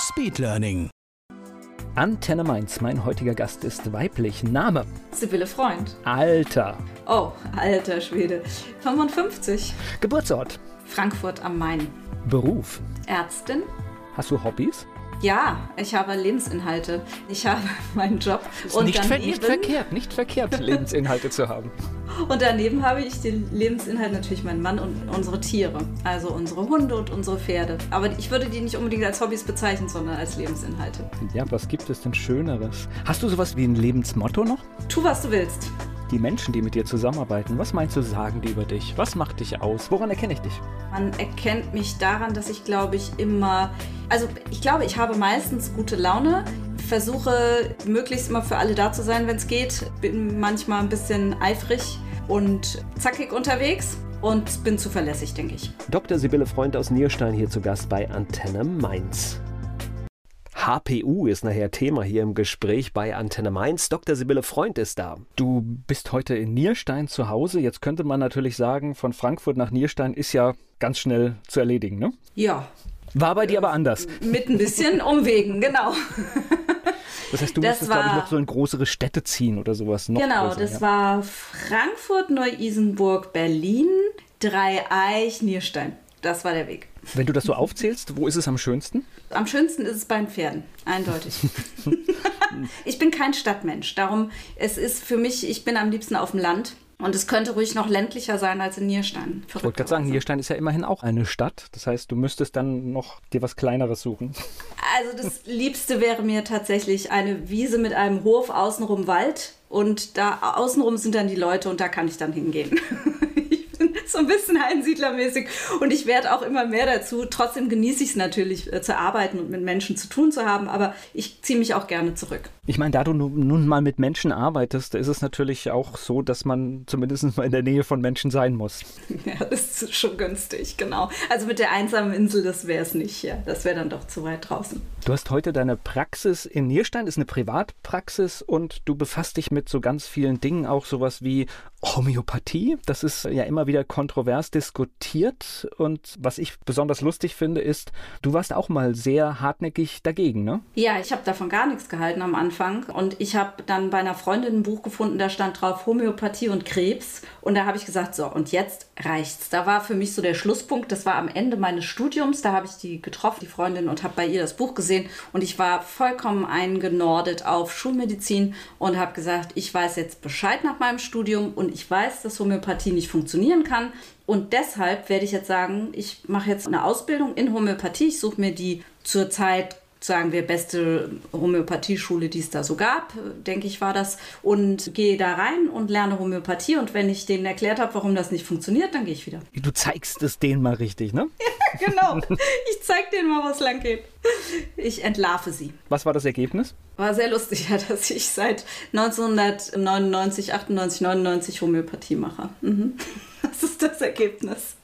Speedlearning. Antenne Mainz, mein heutiger Gast ist weiblich. Name? Sibylle Freund. Alter. Oh, alter Schwede. 55. Geburtsort? Frankfurt am Main. Beruf? Ärztin? Hast du Hobbys? Ja, ich habe Lebensinhalte. Ich habe meinen Job. Ist und nicht, daneben, nicht verkehrt, nicht verkehrt, Lebensinhalte zu haben. Und daneben habe ich den Lebensinhalt natürlich meinen Mann und unsere Tiere. Also unsere Hunde und unsere Pferde. Aber ich würde die nicht unbedingt als Hobbys bezeichnen, sondern als Lebensinhalte. Ja, was gibt es denn Schöneres? Hast du sowas wie ein Lebensmotto noch? Tu, was du willst. Die Menschen, die mit dir zusammenarbeiten, was meinst du, sagen die über dich? Was macht dich aus? Woran erkenne ich dich? Man erkennt mich daran, dass ich, glaube ich, immer, also ich glaube, ich habe meistens gute Laune, versuche möglichst immer für alle da zu sein, wenn es geht, bin manchmal ein bisschen eifrig und zackig unterwegs und bin zuverlässig, denke ich. Dr. Sibylle Freund aus Nierstein hier zu Gast bei Antenne Mainz. HPU ist nachher Thema hier im Gespräch bei Antenne Mainz. Dr. Sibylle Freund ist da. Du bist heute in Nierstein zu Hause. Jetzt könnte man natürlich sagen, von Frankfurt nach Nierstein ist ja ganz schnell zu erledigen, ne? Ja. War bei dir aber anders. Mit ein bisschen Umwegen, genau. Das heißt, du Das musstest, glaube ich, war- noch so in größere Städte ziehen oder sowas. Noch genau, größer, das ja. war Frankfurt, Neu-Isenburg, Berlin, Dreieich, Nierstein. Das war der Weg. Wenn du das so aufzählst, wo ist es am schönsten? Am schönsten ist es bei den Pferden, eindeutig. ich bin kein Stadtmensch, darum es ist für mich, ich bin am liebsten auf dem Land und es könnte ruhig noch ländlicher sein als in Nierstein. Ich wollte gerade sagen, Nierstein ist ja immerhin auch eine Stadt. Das heißt, du müsstest dann noch dir was Kleineres suchen. Also das Liebste wäre mir tatsächlich eine Wiese mit einem Hof, außenrum Wald und da außenrum sind dann die Leute und da kann ich dann hingehen. So ein bisschen einsiedlermäßig und ich werde auch immer mehr dazu. Trotzdem genieße ich es natürlich äh, zu arbeiten und mit Menschen zu tun zu haben, aber ich ziehe mich auch gerne zurück. Ich meine, da du nu- nun mal mit Menschen arbeitest, ist es natürlich auch so, dass man zumindest mal in der Nähe von Menschen sein muss. Ja, das ist schon günstig, genau. Also mit der einsamen Insel, das wäre es nicht. Ja, das wäre dann doch zu weit draußen. Du hast heute deine Praxis in Nierstein, ist eine Privatpraxis und du befasst dich mit so ganz vielen Dingen, auch sowas wie Homöopathie. Das ist ja immer wieder kontrovers diskutiert und was ich besonders lustig finde, ist, du warst auch mal sehr hartnäckig dagegen, ne? Ja, ich habe davon gar nichts gehalten am Anfang. Und ich habe dann bei einer Freundin ein Buch gefunden, da stand drauf Homöopathie und Krebs. Und da habe ich gesagt, so, und jetzt reicht's. Da war für mich so der Schlusspunkt. Das war am Ende meines Studiums. Da habe ich die getroffen, die Freundin, und habe bei ihr das Buch gesehen. Und ich war vollkommen eingenordet auf Schulmedizin und habe gesagt, ich weiß jetzt Bescheid nach meinem Studium und ich weiß, dass Homöopathie nicht funktionieren kann. Und deshalb werde ich jetzt sagen, ich mache jetzt eine Ausbildung in Homöopathie. Ich suche mir die zurzeit, sagen wir, beste Homöopathieschule, die es da so gab, denke ich, war das. Und gehe da rein und lerne Homöopathie. Und wenn ich denen erklärt habe, warum das nicht funktioniert, dann gehe ich wieder. Du zeigst es denen mal richtig, ne? genau. Ich zeige denen mal, was lang geht. Ich entlarve sie. Was war das Ergebnis? War sehr lustig, ja, dass ich seit 1999, 98, 99 Homöopathie mache. Mhm. Das ist das Ergebnis.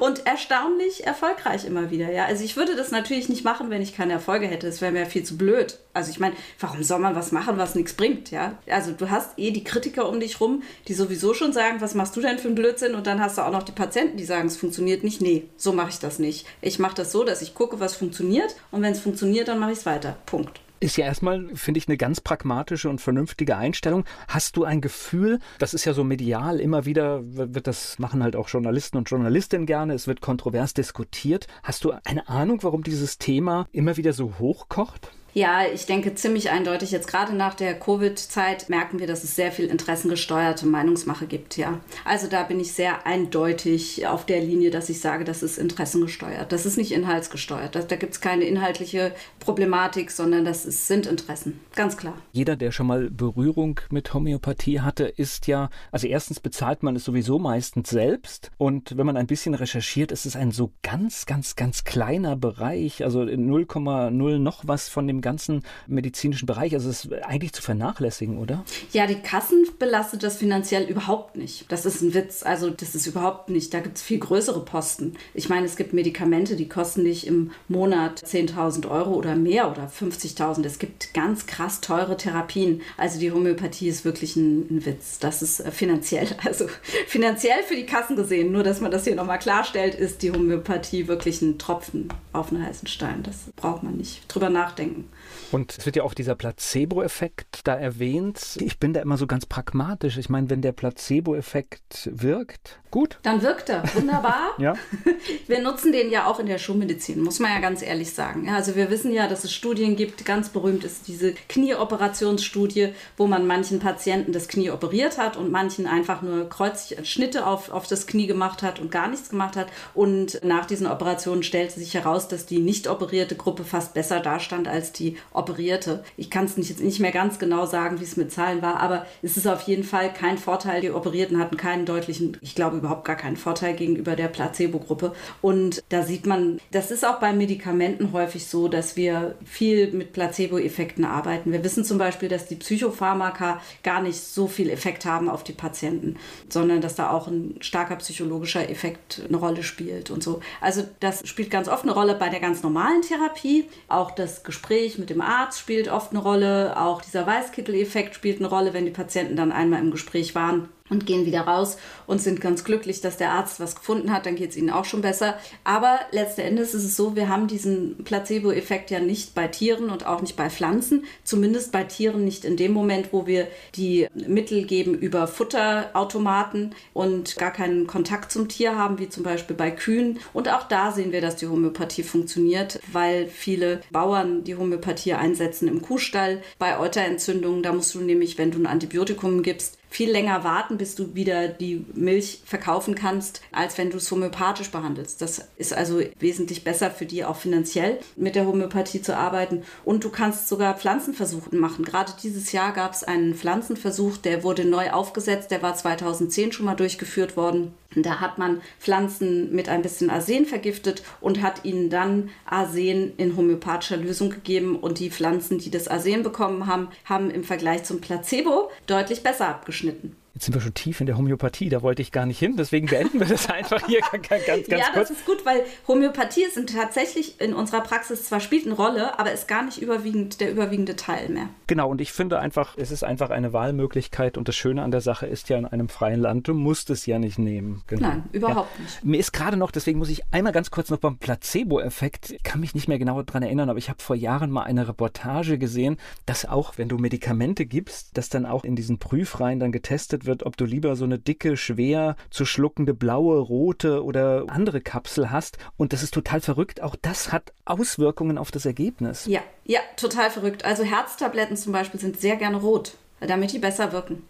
Und erstaunlich erfolgreich immer wieder, ja. Also ich würde das natürlich nicht machen, wenn ich keine Erfolge hätte. Das wäre mir viel zu blöd. Also ich meine, warum soll man was machen, was nichts bringt, ja? Also du hast eh die Kritiker um dich rum, die sowieso schon sagen, was machst du denn für einen Blödsinn? Und dann hast du auch noch die Patienten, die sagen, es funktioniert nicht. Nee, so mache ich das nicht. Ich mache das so, dass ich gucke, was funktioniert. Und wenn es funktioniert, dann mache ich es weiter. Punkt. Ist ja erstmal, finde ich, eine ganz pragmatische und vernünftige Einstellung. Hast du ein Gefühl, das ist ja so medial, immer wieder wird das machen halt auch Journalisten und Journalistinnen gerne, es wird kontrovers diskutiert. Hast du eine Ahnung, warum dieses Thema immer wieder so hochkocht? Ja, ich denke ziemlich eindeutig. Jetzt gerade nach der Covid-Zeit merken wir, dass es sehr viel interessengesteuerte Meinungsmache gibt. Ja, also da bin ich sehr eindeutig auf der Linie, dass ich sage, das ist interessengesteuert. Das ist nicht inhaltsgesteuert. Da, da gibt es keine inhaltliche Problematik, sondern das ist, sind Interessen. Ganz klar. Jeder, der schon mal Berührung mit Homöopathie hatte, ist ja, also erstens bezahlt man es sowieso meistens selbst und wenn man ein bisschen recherchiert, ist es ein so ganz, ganz, ganz kleiner Bereich, also 0,0 noch was von dem ganzen medizinischen Bereich. Also es ist eigentlich zu vernachlässigen, oder? Ja, die Kassen belastet das finanziell überhaupt nicht. Das ist ein Witz. Also das ist überhaupt nicht. Da gibt es viel größere Posten. Ich meine, es gibt Medikamente, die kosten dich im Monat 10.000 Euro oder mehr oder 50.000. Es gibt ganz krass teure Therapien. Also die Homöopathie ist wirklich ein, ein Witz. Das ist äh, finanziell, also finanziell für die Kassen gesehen, nur dass man das hier nochmal klarstellt, ist die Homöopathie wirklich ein Tropfen auf einen heißen Stein. Das braucht man nicht drüber nachdenken. Und es wird ja auch dieser Placebo-Effekt da erwähnt. Ich bin da immer so ganz pragmatisch. Ich meine, wenn der Placebo-Effekt wirkt, gut. Dann wirkt er. Wunderbar. ja. Wir nutzen den ja auch in der Schulmedizin, muss man ja ganz ehrlich sagen. Ja, also wir wissen ja, dass es Studien gibt. Ganz berühmt ist diese Knieoperationsstudie, wo man manchen Patienten das Knie operiert hat und manchen einfach nur Kreuzschnitte auf, auf das Knie gemacht hat und gar nichts gemacht hat. Und nach diesen Operationen stellte sich heraus, dass die nicht operierte Gruppe fast besser dastand als die operierte. Ich kann es nicht, jetzt nicht mehr ganz genau sagen, wie es mit Zahlen war, aber es ist auf jeden Fall kein Vorteil. Die Operierten hatten keinen deutlichen, ich glaube überhaupt gar keinen Vorteil gegenüber der Placebo-Gruppe. Und da sieht man, das ist auch bei Medikamenten häufig so, dass wir viel mit Placebo-Effekten arbeiten. Wir wissen zum Beispiel, dass die Psychopharmaka gar nicht so viel Effekt haben auf die Patienten, sondern dass da auch ein starker psychologischer Effekt eine Rolle spielt und so. Also das spielt ganz oft eine Rolle bei der ganz normalen Therapie. Auch das Gespräch mit dem Arzt spielt oft eine Rolle. Auch dieser Weißkittel-Effekt spielt eine Rolle, wenn die Patienten dann einmal im Gespräch waren und gehen wieder raus und sind ganz glücklich, dass der Arzt was gefunden hat, dann geht es ihnen auch schon besser. Aber letzten Endes ist es so, wir haben diesen Placebo-Effekt ja nicht bei Tieren und auch nicht bei Pflanzen, zumindest bei Tieren nicht in dem Moment, wo wir die Mittel geben über Futterautomaten und gar keinen Kontakt zum Tier haben, wie zum Beispiel bei Kühen. Und auch da sehen wir, dass die Homöopathie funktioniert, weil viele Bauern die Homöopathie einsetzen im Kuhstall. Bei Euterentzündungen, da musst du nämlich, wenn du ein Antibiotikum gibst, viel länger warten, bis du wieder die Milch verkaufen kannst, als wenn du es homöopathisch behandelst. Das ist also wesentlich besser für die auch finanziell mit der Homöopathie zu arbeiten. Und du kannst sogar Pflanzenversuche machen. Gerade dieses Jahr gab es einen Pflanzenversuch, der wurde neu aufgesetzt, der war 2010 schon mal durchgeführt worden. Da hat man Pflanzen mit ein bisschen Arsen vergiftet und hat ihnen dann Arsen in homöopathischer Lösung gegeben. Und die Pflanzen, die das Arsen bekommen haben, haben im Vergleich zum Placebo deutlich besser abgeschnitten. Jetzt sind wir schon tief in der Homöopathie, da wollte ich gar nicht hin, deswegen beenden wir das einfach hier ganz, ganz, ganz ja, kurz. Ja, das ist gut, weil Homöopathie ist tatsächlich in unserer Praxis zwar spielt eine Rolle, aber ist gar nicht überwiegend der überwiegende Teil mehr. Genau, und ich finde einfach, es ist einfach eine Wahlmöglichkeit und das Schöne an der Sache ist ja in einem freien Land, du musst es ja nicht nehmen. Genau. Nein, überhaupt ja. nicht. Mir ist gerade noch, deswegen muss ich einmal ganz kurz noch beim Placebo-Effekt, ich kann mich nicht mehr genau daran erinnern, aber ich habe vor Jahren mal eine Reportage gesehen, dass auch, wenn du Medikamente gibst, dass dann auch in diesen Prüfreihen dann getestet wird, ob du lieber so eine dicke, schwer zu schluckende blaue, rote oder andere Kapsel hast. Und das ist total verrückt. Auch das hat Auswirkungen auf das Ergebnis. Ja, ja, total verrückt. Also Herztabletten zum Beispiel sind sehr gerne rot damit die besser wirken.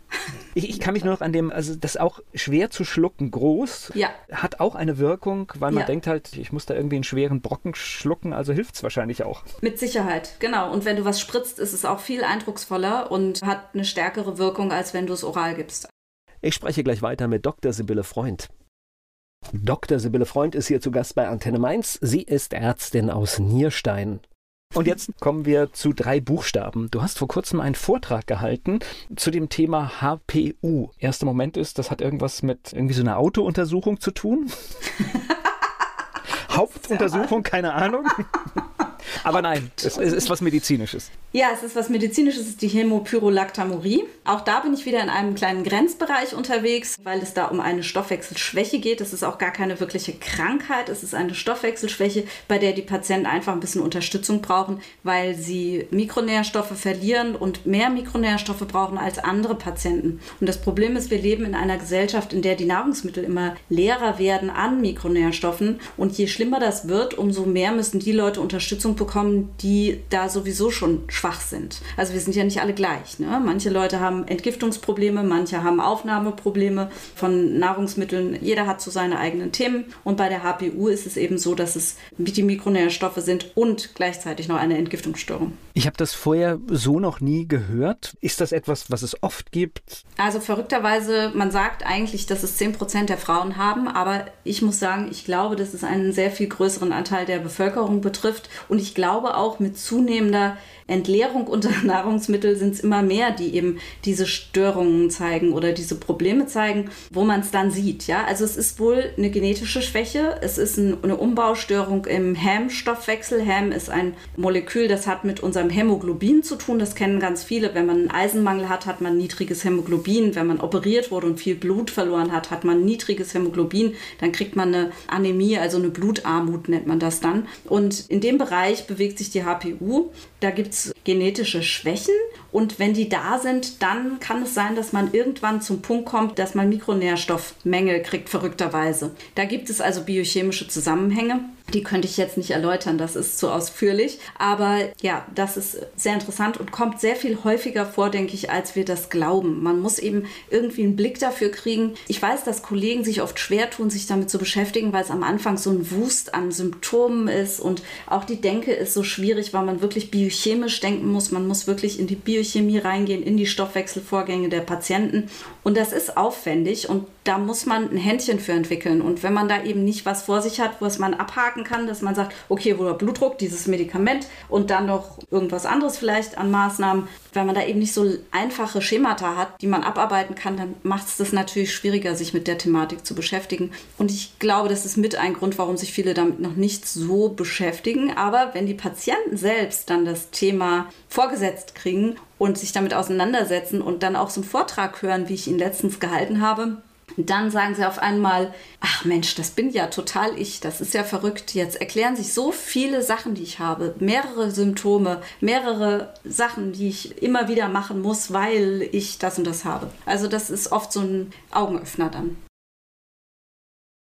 Ich, ich, kann mich nur noch an dem, also das auch schwer zu schlucken, groß, ja. hat auch eine Wirkung, weil man ja. denkt halt, ich muss da irgendwie einen schweren Brocken schlucken, also hilft es wahrscheinlich auch. Mit Sicherheit, genau. Und wenn du was spritzt, ist es auch viel eindrucksvoller und hat eine stärkere Wirkung, als wenn du es oral gibst. Ich spreche gleich weiter mit Dr. Sibylle Freund. Dr. Sibylle Freund ist hier zu Gast bei Antenne Mainz. Sie ist Ärztin aus Nierstein. Und jetzt kommen wir zu drei Buchstaben. Du hast vor kurzem einen Vortrag gehalten zu dem Thema HPU. Erster Moment ist, das hat irgendwas mit irgendwie so einer Autountersuchung zu tun. Hauptuntersuchung, keine Ahnung. Aber nein, es, ist was Medizinisches. Ja, es ist was Medizinisches, es ist die Hämopyrolactamurie. Auch da bin ich wieder in einem kleinen Grenzbereich unterwegs, weil es da um eine Stoffwechselschwäche geht. Es ist auch gar keine wirkliche Krankheit, es ist eine Stoffwechselschwäche, bei der die Patienten einfach ein bisschen Unterstützung brauchen, weil sie Mikronährstoffe verlieren und mehr Mikronährstoffe brauchen als andere Patienten. Und das Problem ist, wir leben in einer Gesellschaft, in der die Nahrungsmittel immer leerer werden an Mikronährstoffen. Und je schlimmer das wird, umso mehr müssen die Leute Unterstützung bekommen, die da sowieso schon schwach schwach sind. Also wir sind ja nicht alle gleich. Ne? Manche Leute haben Entgiftungsprobleme, manche haben Aufnahmeprobleme von Nahrungsmitteln. Jeder hat so seine eigenen Themen. Und bei der HPU ist es eben so, dass es die Mikronährstoffe sind und gleichzeitig noch eine Entgiftungsstörung. Ich habe das vorher so noch nie gehört. Ist das etwas, was es oft gibt? Also verrückterweise, man sagt eigentlich, dass es 10 Prozent der Frauen haben, aber ich muss sagen, ich glaube, dass es einen sehr viel größeren Anteil der Bevölkerung betrifft. Und ich glaube auch mit zunehmender Entleerung unter Nahrungsmittel sind es immer mehr, die eben diese Störungen zeigen oder diese Probleme zeigen, wo man es dann sieht. Ja, also es ist wohl eine genetische Schwäche. Es ist ein, eine Umbaustörung im Häm-Stoffwechsel. Häm ist ein Molekül, das hat mit unserem Hämoglobin zu tun. Das kennen ganz viele. Wenn man einen Eisenmangel hat, hat man niedriges Hämoglobin. Wenn man operiert wurde und viel Blut verloren hat, hat man niedriges Hämoglobin. Dann kriegt man eine Anämie, also eine Blutarmut nennt man das dann. Und in dem Bereich bewegt sich die HPU. Da gibt es genetische Schwächen und wenn die da sind, dann kann es sein, dass man irgendwann zum Punkt kommt, dass man Mikronährstoffmängel kriegt, verrückterweise. Da gibt es also biochemische Zusammenhänge. Die könnte ich jetzt nicht erläutern, das ist zu ausführlich. Aber ja, das ist sehr interessant und kommt sehr viel häufiger vor, denke ich, als wir das glauben. Man muss eben irgendwie einen Blick dafür kriegen. Ich weiß, dass Kollegen sich oft schwer tun, sich damit zu beschäftigen, weil es am Anfang so ein Wust an Symptomen ist und auch die Denke ist so schwierig, weil man wirklich biochemisch denken muss. Man muss wirklich in die Biochemie reingehen, in die Stoffwechselvorgänge der Patienten. Und das ist aufwendig und da muss man ein Händchen für entwickeln. Und wenn man da eben nicht was vor sich hat, was man abhaken kann, dass man sagt, okay, wo der Blutdruck, dieses Medikament und dann noch irgendwas anderes vielleicht an Maßnahmen, wenn man da eben nicht so einfache Schemata hat, die man abarbeiten kann, dann macht es das natürlich schwieriger, sich mit der Thematik zu beschäftigen. Und ich glaube, das ist mit ein Grund, warum sich viele damit noch nicht so beschäftigen. Aber wenn die Patienten selbst dann das Thema vorgesetzt kriegen und sich damit auseinandersetzen und dann auch so einen Vortrag hören, wie ich ihn letztens gehalten habe, dann sagen sie auf einmal, ach Mensch, das bin ja total ich, das ist ja verrückt. Jetzt erklären sich so viele Sachen, die ich habe, mehrere Symptome, mehrere Sachen, die ich immer wieder machen muss, weil ich das und das habe. Also das ist oft so ein Augenöffner dann.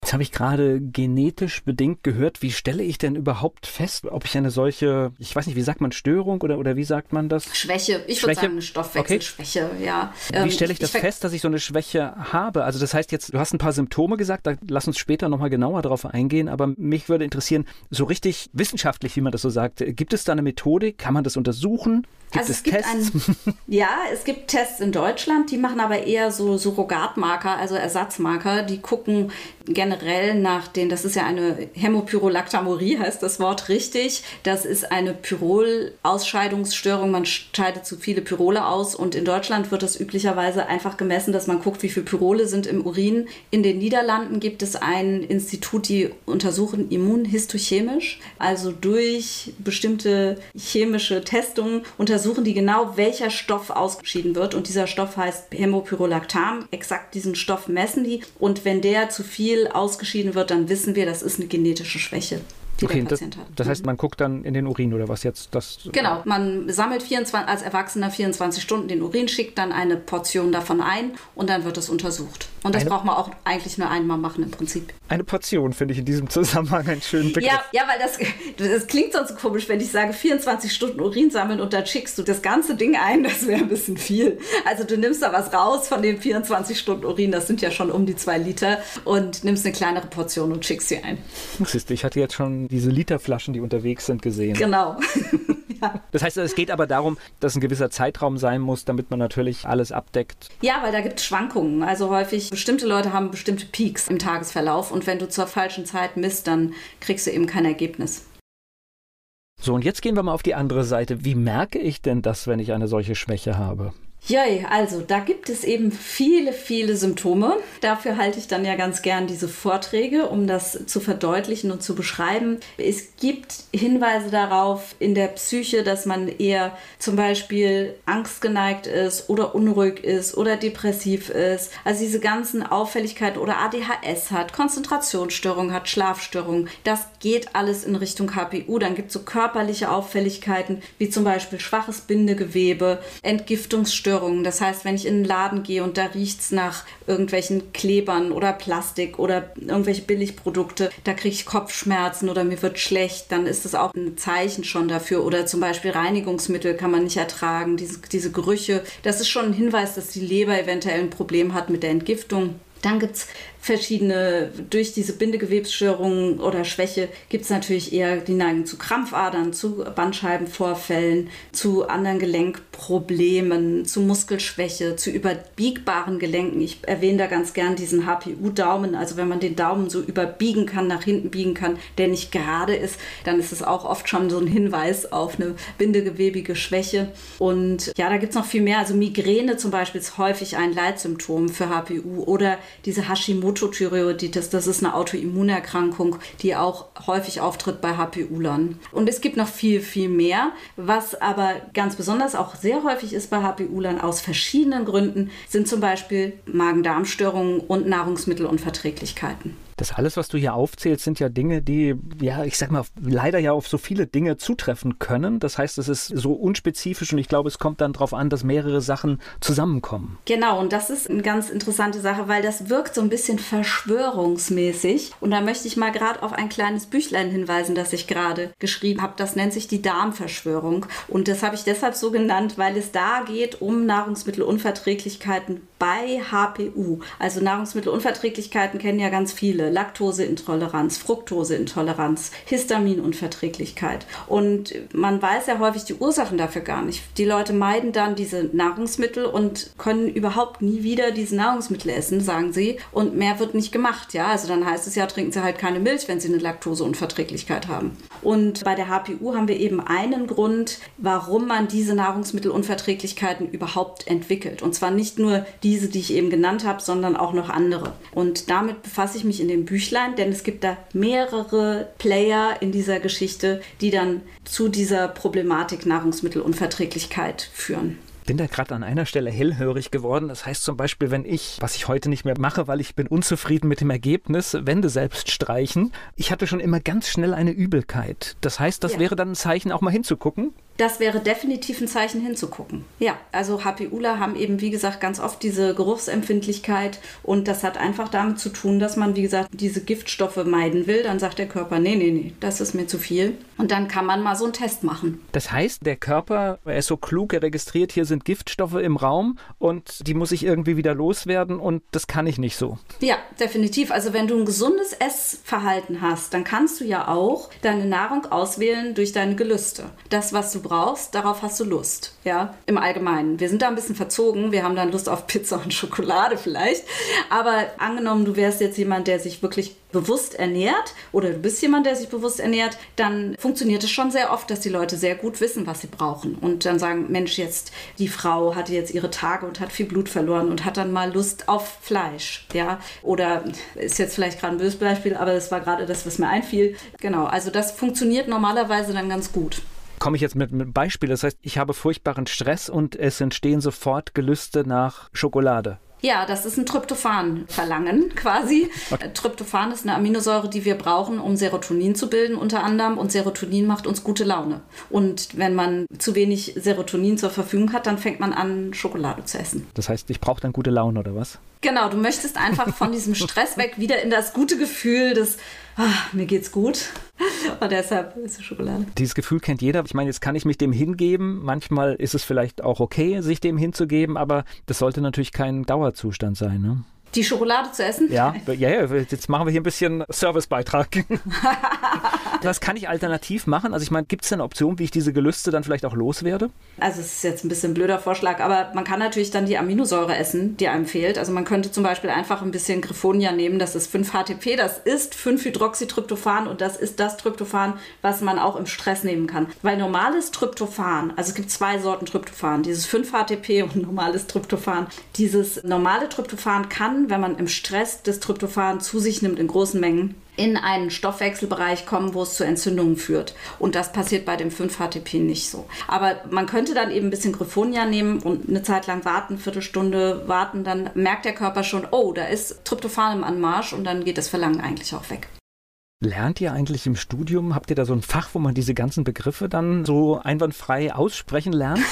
Jetzt habe ich gerade genetisch bedingt gehört, wie stelle ich denn überhaupt fest, ob ich eine solche, ich weiß nicht, wie sagt man Störung oder, oder wie sagt man das? Schwäche, ich würde sagen Stoffwechselschwäche, okay. ja. Wie ähm, stelle ich das ich fest, dass ich so eine Schwäche habe? Also das heißt jetzt, du hast ein paar Symptome gesagt, da lass uns später nochmal genauer drauf eingehen, aber mich würde interessieren, so richtig wissenschaftlich, wie man das so sagt, gibt es da eine Methodik? Kann man das untersuchen? Gibt also es, es gibt Tests? Ein, ja, es gibt Tests in Deutschland, die machen aber eher so Surrogatmarker, also Ersatzmarker, die gucken generell nach den, das ist ja eine Hämopyrolactamurie, heißt das Wort richtig. Das ist eine Pyrol-Ausscheidungsstörung. Man scheidet zu viele Pyrole aus und in Deutschland wird das üblicherweise einfach gemessen, dass man guckt, wie viele Pyrole sind im Urin. In den Niederlanden gibt es ein Institut, die untersuchen immunhistochemisch, also durch bestimmte chemische Testungen unter untersuchen die genau, welcher Stoff ausgeschieden wird. Und dieser Stoff heißt Hämopyrolactam. Exakt diesen Stoff messen die. Und wenn der zu viel ausgeschieden wird, dann wissen wir, das ist eine genetische Schwäche die okay, der Patient das, hat. Das heißt, mhm. man guckt dann in den Urin oder was jetzt das? Genau, man sammelt 24, als Erwachsener 24 Stunden den Urin, schickt dann eine Portion davon ein und dann wird es untersucht. Und das eine, braucht man auch eigentlich nur einmal machen im Prinzip. Eine Portion finde ich in diesem Zusammenhang einen schönen Begriff. Ja, ja weil das, das klingt sonst komisch, wenn ich sage 24 Stunden Urin sammeln und dann schickst du das ganze Ding ein, das wäre ein bisschen viel. Also du nimmst da was raus von dem 24 Stunden Urin, das sind ja schon um die zwei Liter und nimmst eine kleinere Portion und schickst sie ein. Siehst du, ich hatte jetzt schon diese Literflaschen, die unterwegs sind, gesehen. Genau. ja. Das heißt, es geht aber darum, dass ein gewisser Zeitraum sein muss, damit man natürlich alles abdeckt. Ja, weil da gibt es Schwankungen. Also häufig, bestimmte Leute haben bestimmte Peaks im Tagesverlauf und wenn du zur falschen Zeit misst, dann kriegst du eben kein Ergebnis. So, und jetzt gehen wir mal auf die andere Seite. Wie merke ich denn das, wenn ich eine solche Schwäche habe? Joi, also da gibt es eben viele, viele Symptome. Dafür halte ich dann ja ganz gern diese Vorträge, um das zu verdeutlichen und zu beschreiben. Es gibt Hinweise darauf in der Psyche, dass man eher zum Beispiel angstgeneigt ist oder unruhig ist oder depressiv ist. Also diese ganzen Auffälligkeiten oder ADHS hat, Konzentrationsstörung hat, Schlafstörungen. Das geht alles in Richtung HPU. Dann gibt es so körperliche Auffälligkeiten wie zum Beispiel schwaches Bindegewebe, Entgiftungsstörungen Störungen. Das heißt, wenn ich in einen Laden gehe und da riecht es nach irgendwelchen Klebern oder Plastik oder irgendwelche Billigprodukte, da kriege ich Kopfschmerzen oder mir wird schlecht, dann ist das auch ein Zeichen schon dafür. Oder zum Beispiel Reinigungsmittel kann man nicht ertragen, diese, diese Gerüche. Das ist schon ein Hinweis, dass die Leber eventuell ein Problem hat mit der Entgiftung. Dann gibt es verschiedene, durch diese Bindegewebsstörungen oder Schwäche gibt es natürlich eher die Neigung zu Krampfadern, zu Bandscheibenvorfällen, zu anderen Gelenkproblemen, zu Muskelschwäche, zu überbiegbaren Gelenken. Ich erwähne da ganz gern diesen HPU-Daumen. Also wenn man den Daumen so überbiegen kann, nach hinten biegen kann, der nicht gerade ist, dann ist es auch oft schon so ein Hinweis auf eine bindegewebige Schwäche. Und ja, da gibt es noch viel mehr. Also Migräne zum Beispiel ist häufig ein Leitsymptom für HPU oder diese Hashimoto Hashimoto-Thyreoiditis, das ist eine Autoimmunerkrankung, die auch häufig auftritt bei HPU-Lern. Und es gibt noch viel, viel mehr. Was aber ganz besonders auch sehr häufig ist bei HPU-Lern aus verschiedenen Gründen, sind zum Beispiel Magen-Darm-Störungen und Nahrungsmittelunverträglichkeiten. Das alles, was du hier aufzählst, sind ja Dinge, die, ja, ich sag mal, leider ja auf so viele Dinge zutreffen können. Das heißt, es ist so unspezifisch und ich glaube, es kommt dann darauf an, dass mehrere Sachen zusammenkommen. Genau, und das ist eine ganz interessante Sache, weil das wirkt so ein bisschen verschwörungsmäßig. Und da möchte ich mal gerade auf ein kleines Büchlein hinweisen, das ich gerade geschrieben habe. Das nennt sich die Darmverschwörung. Und das habe ich deshalb so genannt, weil es da geht um Nahrungsmittelunverträglichkeiten bei HPU. Also Nahrungsmittelunverträglichkeiten kennen ja ganz viele. Laktoseintoleranz, Fructoseintoleranz, Histaminunverträglichkeit. Und man weiß ja häufig die Ursachen dafür gar nicht. Die Leute meiden dann diese Nahrungsmittel und können überhaupt nie wieder diese Nahrungsmittel essen, sagen sie. Und mehr wird nicht gemacht. Ja, also dann heißt es ja, trinken sie halt keine Milch, wenn sie eine Laktoseunverträglichkeit haben. Und bei der HPU haben wir eben einen Grund, warum man diese Nahrungsmittelunverträglichkeiten überhaupt entwickelt. Und zwar nicht nur diese, die ich eben genannt habe, sondern auch noch andere. Und damit befasse ich mich in dem Büchlein, denn es gibt da mehrere Player in dieser Geschichte, die dann zu dieser Problematik Nahrungsmittelunverträglichkeit führen bin da gerade an einer Stelle hellhörig geworden. Das heißt zum Beispiel, wenn ich, was ich heute nicht mehr mache, weil ich bin unzufrieden mit dem Ergebnis, Wände selbst streichen. Ich hatte schon immer ganz schnell eine Übelkeit. Das heißt, das ja. wäre dann ein Zeichen, auch mal hinzugucken das wäre definitiv ein Zeichen hinzugucken. Ja, also HPUler haben eben, wie gesagt, ganz oft diese Geruchsempfindlichkeit und das hat einfach damit zu tun, dass man, wie gesagt, diese Giftstoffe meiden will. Dann sagt der Körper, nee, nee, nee, das ist mir zu viel. Und dann kann man mal so einen Test machen. Das heißt, der Körper, er ist so klug, er registriert, hier sind Giftstoffe im Raum und die muss ich irgendwie wieder loswerden und das kann ich nicht so. Ja, definitiv. Also wenn du ein gesundes Essverhalten hast, dann kannst du ja auch deine Nahrung auswählen durch deine Gelüste. Das, was du brauchst, darauf hast du Lust. Ja, im Allgemeinen. Wir sind da ein bisschen verzogen. Wir haben dann Lust auf Pizza und Schokolade vielleicht. Aber angenommen, du wärst jetzt jemand, der sich wirklich bewusst ernährt oder du bist jemand, der sich bewusst ernährt, dann funktioniert es schon sehr oft, dass die Leute sehr gut wissen, was sie brauchen und dann sagen, Mensch, jetzt die Frau hatte jetzt ihre Tage und hat viel Blut verloren und hat dann mal Lust auf Fleisch, ja? Oder ist jetzt vielleicht gerade ein böses Beispiel, aber das war gerade das, was mir einfiel. Genau, also das funktioniert normalerweise dann ganz gut komme ich jetzt mit einem Beispiel. Das heißt, ich habe furchtbaren Stress und es entstehen sofort Gelüste nach Schokolade. Ja, das ist ein Tryptophan-Verlangen quasi. Okay. Tryptophan ist eine Aminosäure, die wir brauchen, um Serotonin zu bilden unter anderem. Und Serotonin macht uns gute Laune. Und wenn man zu wenig Serotonin zur Verfügung hat, dann fängt man an, Schokolade zu essen. Das heißt, ich brauche dann gute Laune oder was? Genau, du möchtest einfach von diesem Stress weg wieder in das gute Gefühl des, ach, mir geht's gut. Und deshalb ist es Schokolade. Dieses Gefühl kennt jeder. Ich meine, jetzt kann ich mich dem hingeben. Manchmal ist es vielleicht auch okay, sich dem hinzugeben, aber das sollte natürlich kein Dauerzustand sein. Ne? Die Schokolade zu essen? Ja, ja, ja jetzt machen wir hier ein bisschen Servicebeitrag. Was kann ich alternativ machen? Also ich meine, gibt es eine Option, wie ich diese Gelüste dann vielleicht auch loswerde? Also es ist jetzt ein bisschen ein blöder Vorschlag, aber man kann natürlich dann die Aminosäure essen, die einem fehlt. Also man könnte zum Beispiel einfach ein bisschen Griffonia nehmen, das ist 5-HTP, das ist 5-Hydroxytryptophan und das ist das Tryptophan, was man auch im Stress nehmen kann. Weil normales Tryptophan, also es gibt zwei Sorten Tryptophan, dieses 5-HTP und normales Tryptophan. Dieses normale Tryptophan kann, wenn man im Stress das Tryptophan zu sich nimmt in großen Mengen, in einen Stoffwechselbereich kommen, wo es zu Entzündungen führt. Und das passiert bei dem 5-HTP nicht so. Aber man könnte dann eben ein bisschen Griffonia nehmen und eine Zeit lang warten, eine Viertelstunde warten, dann merkt der Körper schon, oh, da ist Tryptophan im Anmarsch und dann geht das Verlangen eigentlich auch weg. Lernt ihr eigentlich im Studium, habt ihr da so ein Fach, wo man diese ganzen Begriffe dann so einwandfrei aussprechen lernt?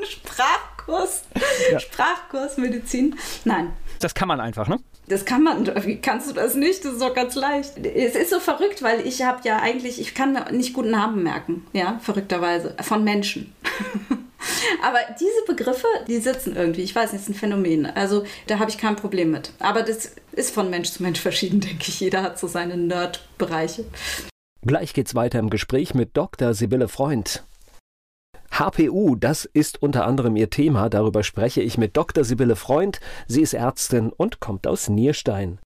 Sprachkurs, ja. Sprachkurs Medizin. Nein. Das kann man einfach, ne? Das kann man, wie kannst du das nicht? Das ist doch ganz leicht. Es ist so verrückt, weil ich habe ja eigentlich, ich kann mir nicht guten Namen merken, ja, verrückterweise, von Menschen. Aber diese Begriffe, die sitzen irgendwie. Ich weiß nicht, es ist ein Phänomen. Also da habe ich kein Problem mit. Aber das ist von Mensch zu Mensch verschieden, denke ich. Jeder hat so seine Nerd-Bereiche. Gleich geht's weiter im Gespräch mit Dr. Sibylle Freund. HPU, das ist unter anderem ihr Thema. Darüber spreche ich mit Dr. Sibylle Freund. Sie ist Ärztin und kommt aus Nierstein.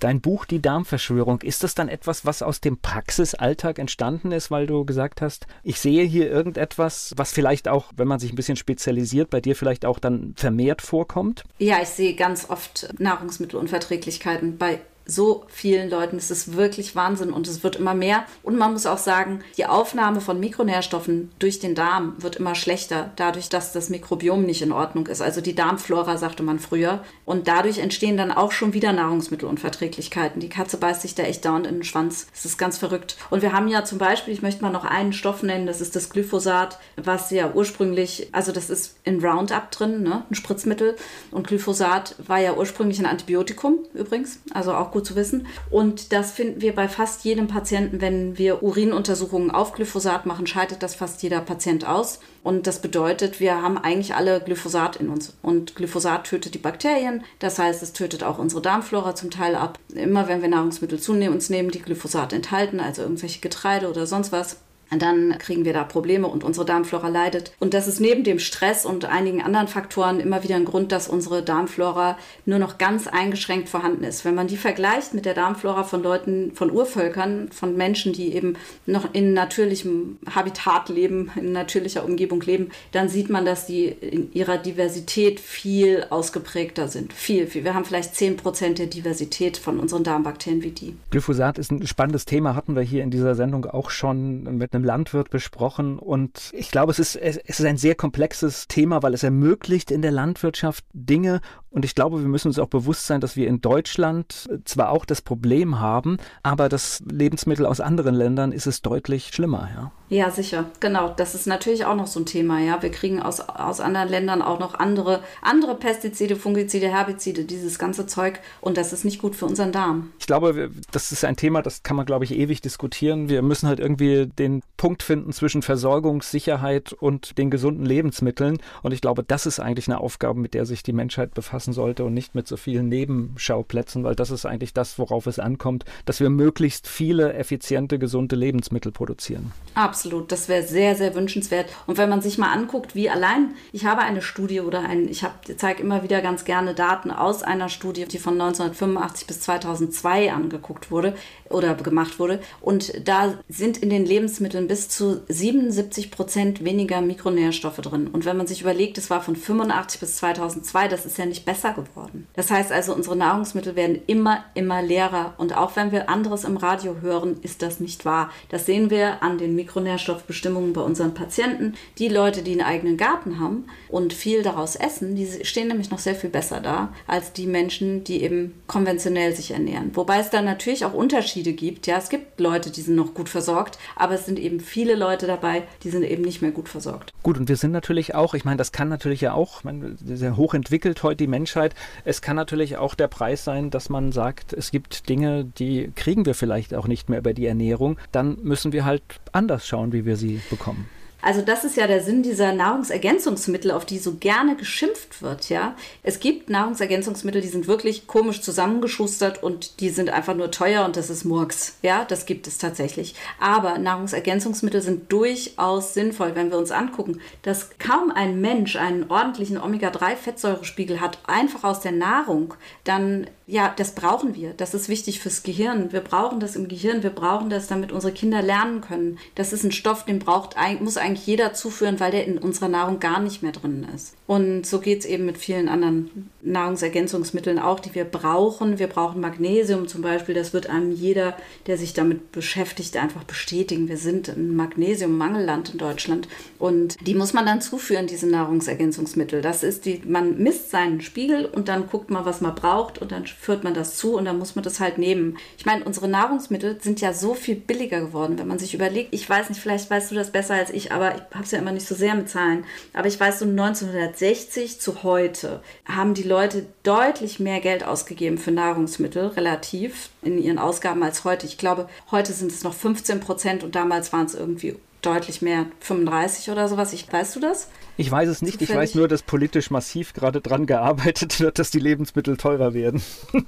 Dein Buch Die Darmverschwörung, ist das dann etwas, was aus dem Praxisalltag entstanden ist, weil du gesagt hast, ich sehe hier irgendetwas, was vielleicht auch, wenn man sich ein bisschen spezialisiert, bei dir vielleicht auch dann vermehrt vorkommt? Ja, ich sehe ganz oft Nahrungsmittelunverträglichkeiten bei so vielen Leuten. Es ist wirklich Wahnsinn und es wird immer mehr. Und man muss auch sagen, die Aufnahme von Mikronährstoffen durch den Darm wird immer schlechter, dadurch, dass das Mikrobiom nicht in Ordnung ist. Also die Darmflora, sagte man früher. Und dadurch entstehen dann auch schon wieder Nahrungsmittelunverträglichkeiten. Die Katze beißt sich da echt dauernd in den Schwanz. Das ist ganz verrückt. Und wir haben ja zum Beispiel, ich möchte mal noch einen Stoff nennen, das ist das Glyphosat, was ja ursprünglich, also das ist in Roundup drin, ne? ein Spritzmittel. Und Glyphosat war ja ursprünglich ein Antibiotikum übrigens, also auch gut zu wissen. Und das finden wir bei fast jedem Patienten, wenn wir Urinuntersuchungen auf Glyphosat machen, scheidet das fast jeder Patient aus. Und das bedeutet, wir haben eigentlich alle Glyphosat in uns. Und Glyphosat tötet die Bakterien. Das heißt, es tötet auch unsere Darmflora zum Teil ab. Immer wenn wir Nahrungsmittel zu uns nehmen, die Glyphosat enthalten, also irgendwelche Getreide oder sonst was, dann kriegen wir da Probleme und unsere Darmflora leidet. Und das ist neben dem Stress und einigen anderen Faktoren immer wieder ein Grund, dass unsere Darmflora nur noch ganz eingeschränkt vorhanden ist. Wenn man die vergleicht mit der Darmflora von Leuten, von Urvölkern, von Menschen, die eben noch in natürlichem Habitat leben, in natürlicher Umgebung leben, dann sieht man, dass die in ihrer Diversität viel ausgeprägter sind. Viel, viel. Wir haben vielleicht 10% der Diversität von unseren Darmbakterien wie die. Glyphosat ist ein spannendes Thema, hatten wir hier in dieser Sendung auch schon mit einem Landwirt besprochen. Und ich glaube, es ist, es ist ein sehr komplexes Thema, weil es ermöglicht in der Landwirtschaft Dinge. Und ich glaube, wir müssen uns auch bewusst sein, dass wir in Deutschland zwar auch das Problem haben, aber das Lebensmittel aus anderen Ländern ist es deutlich schlimmer, ja. Ja, sicher. Genau. Das ist natürlich auch noch so ein Thema. Ja, wir kriegen aus, aus anderen Ländern auch noch andere, andere Pestizide, Fungizide, Herbizide, dieses ganze Zeug. Und das ist nicht gut für unseren Darm. Ich glaube, das ist ein Thema, das kann man, glaube ich, ewig diskutieren. Wir müssen halt irgendwie den Punkt finden zwischen Versorgungssicherheit und den gesunden Lebensmitteln. Und ich glaube, das ist eigentlich eine Aufgabe, mit der sich die Menschheit befassen sollte und nicht mit so vielen Nebenschauplätzen, weil das ist eigentlich das, worauf es ankommt, dass wir möglichst viele effiziente, gesunde Lebensmittel produzieren. Absolut absolut. Das wäre sehr, sehr wünschenswert. Und wenn man sich mal anguckt, wie allein, ich habe eine Studie oder ein, ich zeige immer wieder ganz gerne Daten aus einer Studie, die von 1985 bis 2002 angeguckt wurde oder gemacht wurde. Und da sind in den Lebensmitteln bis zu 77 Prozent weniger Mikronährstoffe drin. Und wenn man sich überlegt, es war von 85 bis 2002, das ist ja nicht besser geworden. Das heißt also, unsere Nahrungsmittel werden immer, immer leerer. Und auch wenn wir anderes im Radio hören, ist das nicht wahr. Das sehen wir an den Mikronährstoffbestimmungen bei unseren Patienten. Die Leute, die einen eigenen Garten haben und viel daraus essen, die stehen nämlich noch sehr viel besser da als die Menschen, die eben konventionell sich ernähren. Wobei es dann natürlich auch Unterschiede gibt. Ja, es gibt Leute, die sind noch gut versorgt, aber es sind eben viele Leute dabei, die sind eben nicht mehr gut versorgt. Gut, und wir sind natürlich auch, ich meine, das kann natürlich ja auch, man, sehr hoch entwickelt heute die Menschheit. Es kann natürlich auch der Preis sein, dass man sagt, es gibt Dinge, die kriegen wir vielleicht auch nicht mehr über die Ernährung. Dann müssen wir halt anders schauen, wie wir sie bekommen. Also das ist ja der Sinn dieser Nahrungsergänzungsmittel, auf die so gerne geschimpft wird, ja. Es gibt Nahrungsergänzungsmittel, die sind wirklich komisch zusammengeschustert und die sind einfach nur teuer und das ist Murks, ja. Das gibt es tatsächlich. Aber Nahrungsergänzungsmittel sind durchaus sinnvoll, wenn wir uns angucken, dass kaum ein Mensch einen ordentlichen Omega-3-Fettsäurespiegel hat, einfach aus der Nahrung, dann ja, das brauchen wir. Das ist wichtig fürs Gehirn. Wir brauchen das im Gehirn. Wir brauchen das, damit unsere Kinder lernen können. Das ist ein Stoff, den braucht, muss eigentlich jeder zuführen, weil der in unserer Nahrung gar nicht mehr drin ist. Und so geht es eben mit vielen anderen Nahrungsergänzungsmitteln auch, die wir brauchen. Wir brauchen Magnesium zum Beispiel. Das wird einem jeder, der sich damit beschäftigt, einfach bestätigen. Wir sind ein Magnesiummangelland in Deutschland. Und die muss man dann zuführen, diese Nahrungsergänzungsmittel. Das ist die, man misst seinen Spiegel und dann guckt man, was man braucht und dann führt man das zu und dann muss man das halt nehmen. Ich meine, unsere Nahrungsmittel sind ja so viel billiger geworden, wenn man sich überlegt. Ich weiß nicht, vielleicht weißt du das besser als ich, aber ich habe es ja immer nicht so sehr mit Zahlen. Aber ich weiß, so 1960 zu heute haben die Leute deutlich mehr Geld ausgegeben für Nahrungsmittel, relativ in ihren Ausgaben als heute. Ich glaube, heute sind es noch 15 Prozent und damals waren es irgendwie deutlich mehr, 35 oder sowas. Ich, weißt du das? Ich weiß es nicht. Zufällig. Ich weiß nur, dass politisch massiv gerade dran gearbeitet wird, dass die Lebensmittel teurer werden.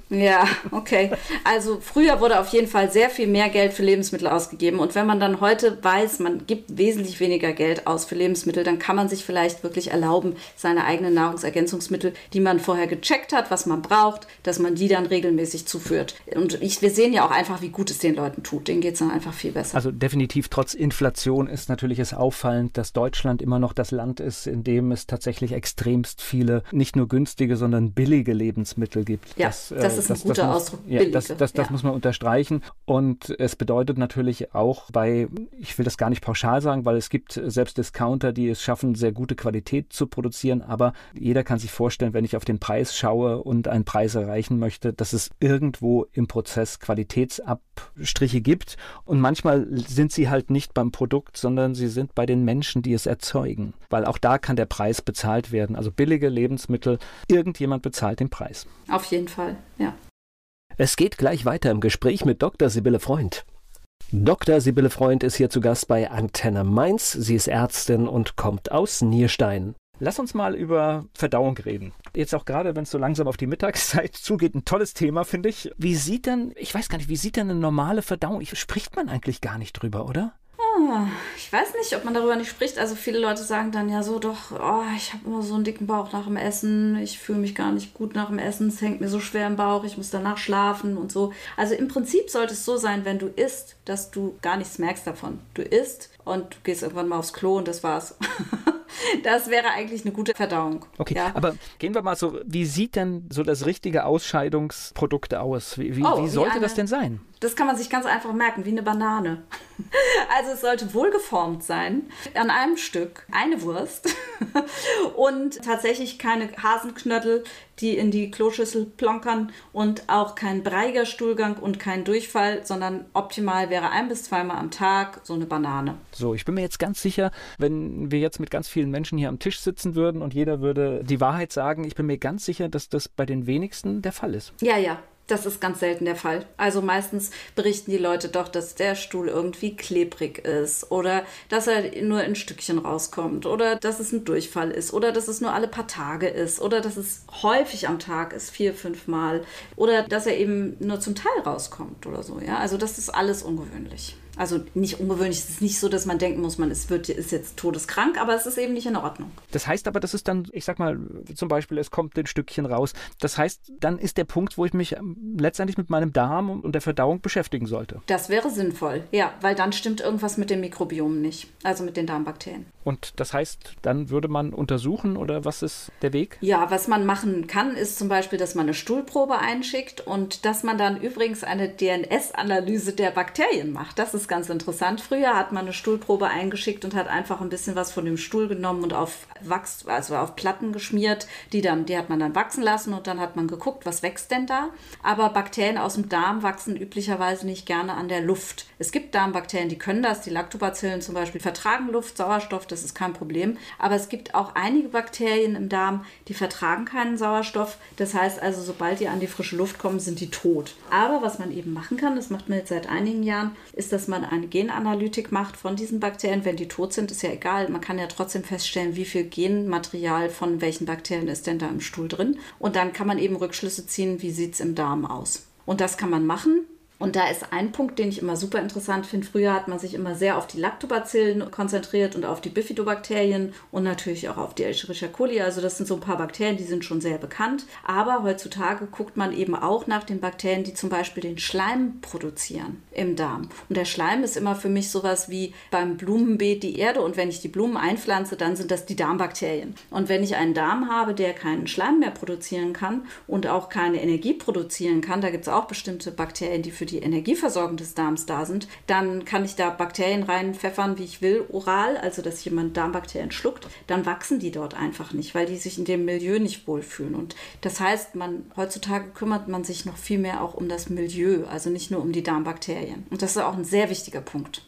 Ja, okay. Also früher wurde auf jeden Fall sehr viel mehr Geld für Lebensmittel ausgegeben. Und wenn man dann heute weiß, man gibt wesentlich weniger Geld aus für Lebensmittel, dann kann man sich vielleicht wirklich erlauben, seine eigenen Nahrungsergänzungsmittel, die man vorher gecheckt hat, was man braucht, dass man die dann regelmäßig zuführt. Und ich, wir sehen ja auch einfach, wie gut es den Leuten tut. Denen geht es dann einfach viel besser. Also definitiv trotz Inflation ist natürlich es auffallend, dass Deutschland immer noch das Land ist, in dem es tatsächlich extremst viele nicht nur günstige, sondern billige Lebensmittel gibt. Ja, das, das ist das, ein guter muss, Ausdruck. Ja, das, das, das ja. muss man unterstreichen. Und es bedeutet natürlich auch bei, ich will das gar nicht pauschal sagen, weil es gibt selbst Discounter, die es schaffen, sehr gute Qualität zu produzieren. Aber jeder kann sich vorstellen, wenn ich auf den Preis schaue und einen Preis erreichen möchte, dass es irgendwo im Prozess Qualitätsabstriche gibt. Und manchmal sind sie halt nicht beim Produkt, sondern sie sind bei den Menschen, die es erzeugen. Weil auch da kann der Preis bezahlt werden. Also billige Lebensmittel, irgendjemand bezahlt den Preis. Auf jeden Fall, ja. Es geht gleich weiter im Gespräch mit Dr. Sibylle Freund. Dr. Sibylle Freund ist hier zu Gast bei Antenne Mainz. Sie ist Ärztin und kommt aus Nierstein. Lass uns mal über Verdauung reden. Jetzt auch gerade, wenn es so langsam auf die Mittagszeit zugeht, ein tolles Thema, finde ich. Wie sieht denn, ich weiß gar nicht, wie sieht denn eine normale Verdauung? Spricht man eigentlich gar nicht drüber, oder? Ich weiß nicht, ob man darüber nicht spricht. Also viele Leute sagen dann ja so, doch, oh, ich habe immer so einen dicken Bauch nach dem Essen, ich fühle mich gar nicht gut nach dem Essen, es hängt mir so schwer im Bauch, ich muss danach schlafen und so. Also im Prinzip sollte es so sein, wenn du isst, dass du gar nichts merkst davon. Du isst und du gehst irgendwann mal aufs Klo und das war's. Das wäre eigentlich eine gute Verdauung. Okay, ja. aber gehen wir mal so, wie sieht denn so das richtige Ausscheidungsprodukt aus? Wie, wie, oh, wie sollte wie eine, das denn sein? Das kann man sich ganz einfach merken, wie eine Banane. Also es sollte wohlgeformt sein, an einem Stück eine Wurst und tatsächlich keine Hasenknödel, die in die Kloschüssel plonkern und auch kein breiger Stuhlgang und kein Durchfall, sondern optimal wäre ein bis zweimal am Tag so eine Banane. So, ich bin mir jetzt ganz sicher, wenn wir jetzt mit ganz vielen Menschen hier am Tisch sitzen würden und jeder würde die Wahrheit sagen, ich bin mir ganz sicher, dass das bei den wenigsten der Fall ist. Ja, ja, das ist ganz selten der Fall. Also meistens berichten die Leute doch, dass der Stuhl irgendwie klebrig ist oder dass er nur in Stückchen rauskommt oder dass es ein Durchfall ist oder dass es nur alle paar Tage ist oder dass es häufig am Tag ist, vier, fünf Mal oder dass er eben nur zum Teil rauskommt oder so. Ja, also das ist alles ungewöhnlich. Also nicht ungewöhnlich, es ist nicht so, dass man denken muss, man ist, wird, ist jetzt todeskrank, aber es ist eben nicht in Ordnung. Das heißt aber, das ist dann, ich sag mal, zum Beispiel, es kommt ein Stückchen raus. Das heißt, dann ist der Punkt, wo ich mich ähm, letztendlich mit meinem Darm und der Verdauung beschäftigen sollte. Das wäre sinnvoll, ja, weil dann stimmt irgendwas mit dem Mikrobiom nicht, also mit den Darmbakterien. Und das heißt, dann würde man untersuchen oder was ist der Weg? Ja, was man machen kann, ist zum Beispiel, dass man eine Stuhlprobe einschickt und dass man dann übrigens eine DNS-Analyse der Bakterien macht. Das ist ganz interessant. Früher hat man eine Stuhlprobe eingeschickt und hat einfach ein bisschen was von dem Stuhl genommen und auf Wachs, also auf Platten geschmiert, die dann, die hat man dann wachsen lassen und dann hat man geguckt, was wächst denn da. Aber Bakterien aus dem Darm wachsen üblicherweise nicht gerne an der Luft. Es gibt Darmbakterien, die können das, die Lactobacillen zum Beispiel vertragen Luft, Sauerstoff, das ist kein Problem. Aber es gibt auch einige Bakterien im Darm, die vertragen keinen Sauerstoff. Das heißt also, sobald die an die frische Luft kommen, sind die tot. Aber was man eben machen kann, das macht man jetzt seit einigen Jahren, ist, dass man eine Genanalytik macht von diesen Bakterien. Wenn die tot sind, ist ja egal. Man kann ja trotzdem feststellen, wie viel Genmaterial von welchen Bakterien ist denn da im Stuhl drin. Und dann kann man eben Rückschlüsse ziehen, wie sieht es im Darm aus. Und das kann man machen und da ist ein Punkt, den ich immer super interessant finde. Früher hat man sich immer sehr auf die Lactobacillen konzentriert und auf die Bifidobakterien und natürlich auch auf die Escherichia coli. Also das sind so ein paar Bakterien, die sind schon sehr bekannt. Aber heutzutage guckt man eben auch nach den Bakterien, die zum Beispiel den Schleim produzieren im Darm. Und der Schleim ist immer für mich sowas wie beim Blumenbeet die Erde. Und wenn ich die Blumen einpflanze, dann sind das die Darmbakterien. Und wenn ich einen Darm habe, der keinen Schleim mehr produzieren kann und auch keine Energie produzieren kann, da gibt es auch bestimmte Bakterien, die für die Energieversorgung des Darms da sind, dann kann ich da Bakterien reinpfeffern, wie ich will, oral, also dass jemand Darmbakterien schluckt, dann wachsen die dort einfach nicht, weil die sich in dem Milieu nicht wohlfühlen. Und das heißt, man heutzutage kümmert man sich noch viel mehr auch um das Milieu, also nicht nur um die Darmbakterien. Und das ist auch ein sehr wichtiger Punkt.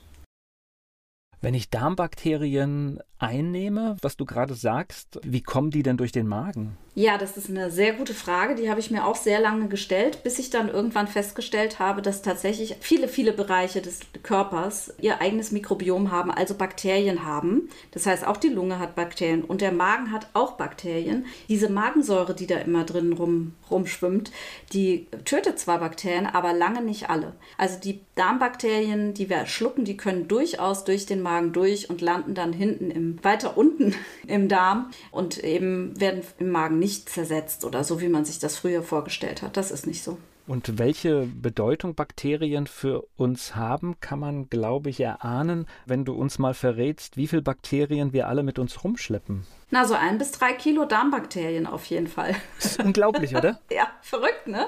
Wenn ich Darmbakterien einnehme, was du gerade sagst, wie kommen die denn durch den Magen? Ja, das ist eine sehr gute Frage. Die habe ich mir auch sehr lange gestellt, bis ich dann irgendwann festgestellt habe, dass tatsächlich viele, viele Bereiche des Körpers ihr eigenes Mikrobiom haben, also Bakterien haben. Das heißt, auch die Lunge hat Bakterien und der Magen hat auch Bakterien. Diese Magensäure, die da immer drin rum, rumschwimmt, die tötet zwar Bakterien, aber lange nicht alle. Also die Darmbakterien, die wir schlucken, die können durchaus durch den Magen durch und landen dann hinten im, weiter unten im Darm und eben werden im Magen nicht zersetzt oder so, wie man sich das früher vorgestellt hat. Das ist nicht so. Und welche Bedeutung Bakterien für uns haben, kann man, glaube ich, erahnen, wenn du uns mal verrätst, wie viele Bakterien wir alle mit uns rumschleppen. Na, so ein bis drei Kilo Darmbakterien auf jeden Fall. Das ist unglaublich, oder? ja, verrückt, ne?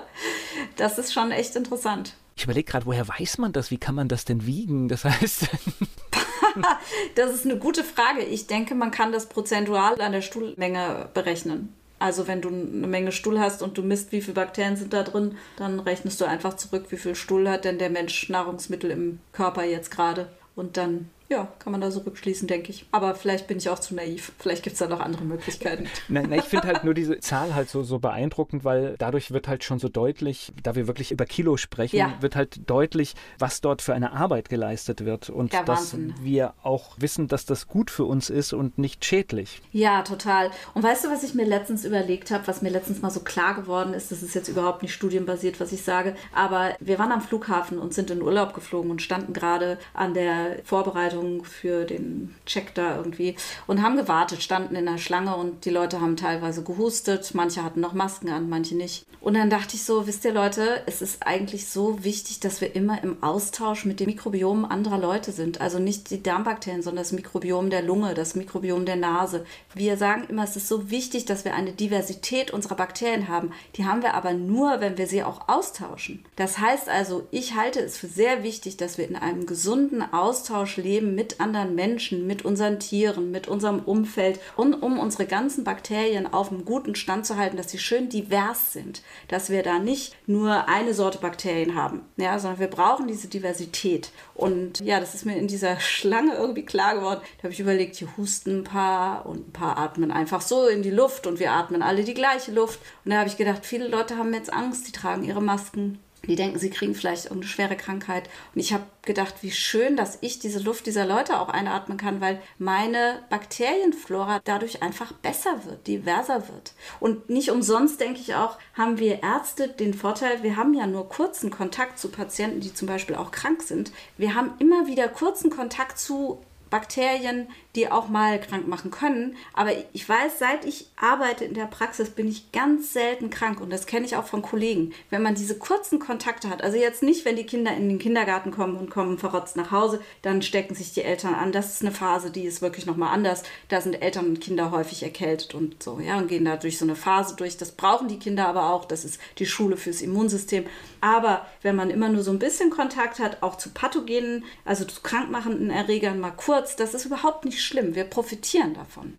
Das ist schon echt interessant. Ich überlege gerade, woher weiß man das? Wie kann man das denn wiegen? Das heißt. das ist eine gute Frage. Ich denke, man kann das prozentual an der Stuhlmenge berechnen. Also wenn du eine Menge Stuhl hast und du misst, wie viele Bakterien sind da drin, dann rechnest du einfach zurück, wie viel Stuhl hat denn der Mensch Nahrungsmittel im Körper jetzt gerade. Und dann ja, kann man da so rückschließen, denke ich. Aber vielleicht bin ich auch zu naiv. Vielleicht gibt es da noch andere Möglichkeiten. Nein, nein ich finde halt nur diese Zahl halt so, so beeindruckend, weil dadurch wird halt schon so deutlich, da wir wirklich über Kilo sprechen, ja. wird halt deutlich, was dort für eine Arbeit geleistet wird. Und ja, dass wir auch wissen, dass das gut für uns ist und nicht schädlich. Ja, total. Und weißt du, was ich mir letztens überlegt habe, was mir letztens mal so klar geworden ist, das ist jetzt überhaupt nicht studienbasiert, was ich sage, aber wir waren am Flughafen und sind in Urlaub geflogen und standen gerade an der Vorbereitung Anmeldung für den Check da irgendwie und haben gewartet, standen in der Schlange und die Leute haben teilweise gehustet, manche hatten noch Masken an, manche nicht. Und dann dachte ich so, wisst ihr Leute, es ist eigentlich so wichtig, dass wir immer im Austausch mit dem Mikrobiom anderer Leute sind. Also nicht die Darmbakterien, sondern das Mikrobiom der Lunge, das Mikrobiom der Nase. Wir sagen immer, es ist so wichtig, dass wir eine Diversität unserer Bakterien haben. Die haben wir aber nur, wenn wir sie auch austauschen. Das heißt also, ich halte es für sehr wichtig, dass wir in einem gesunden Austausch leben mit anderen Menschen, mit unseren Tieren, mit unserem Umfeld und um unsere ganzen Bakterien auf einem guten Stand zu halten, dass sie schön divers sind, dass wir da nicht nur eine Sorte Bakterien haben, ja, sondern wir brauchen diese Diversität. Und ja, das ist mir in dieser Schlange irgendwie klar geworden. Da habe ich überlegt, hier husten ein paar und ein paar atmen einfach so in die Luft und wir atmen alle die gleiche Luft. Und da habe ich gedacht, viele Leute haben jetzt Angst, die tragen ihre Masken die denken, sie kriegen vielleicht irgendeine schwere Krankheit. Und ich habe gedacht, wie schön, dass ich diese Luft dieser Leute auch einatmen kann, weil meine Bakterienflora dadurch einfach besser wird, diverser wird. Und nicht umsonst, denke ich auch, haben wir Ärzte den Vorteil, wir haben ja nur kurzen Kontakt zu Patienten, die zum Beispiel auch krank sind. Wir haben immer wieder kurzen Kontakt zu Bakterien, die auch mal krank machen können. Aber ich weiß, seit ich arbeite in der Praxis, bin ich ganz selten krank und das kenne ich auch von Kollegen. Wenn man diese kurzen Kontakte hat, also jetzt nicht, wenn die Kinder in den Kindergarten kommen und kommen verrotzt nach Hause, dann stecken sich die Eltern an. Das ist eine Phase, die ist wirklich nochmal anders. Da sind Eltern und Kinder häufig erkältet und so, ja, und gehen da durch so eine Phase durch. Das brauchen die Kinder aber auch. Das ist die Schule fürs Immunsystem. Aber wenn man immer nur so ein bisschen Kontakt hat, auch zu Pathogenen, also zu krankmachenden Erregern mal kurz, das ist überhaupt nicht schlimm. Wir profitieren davon.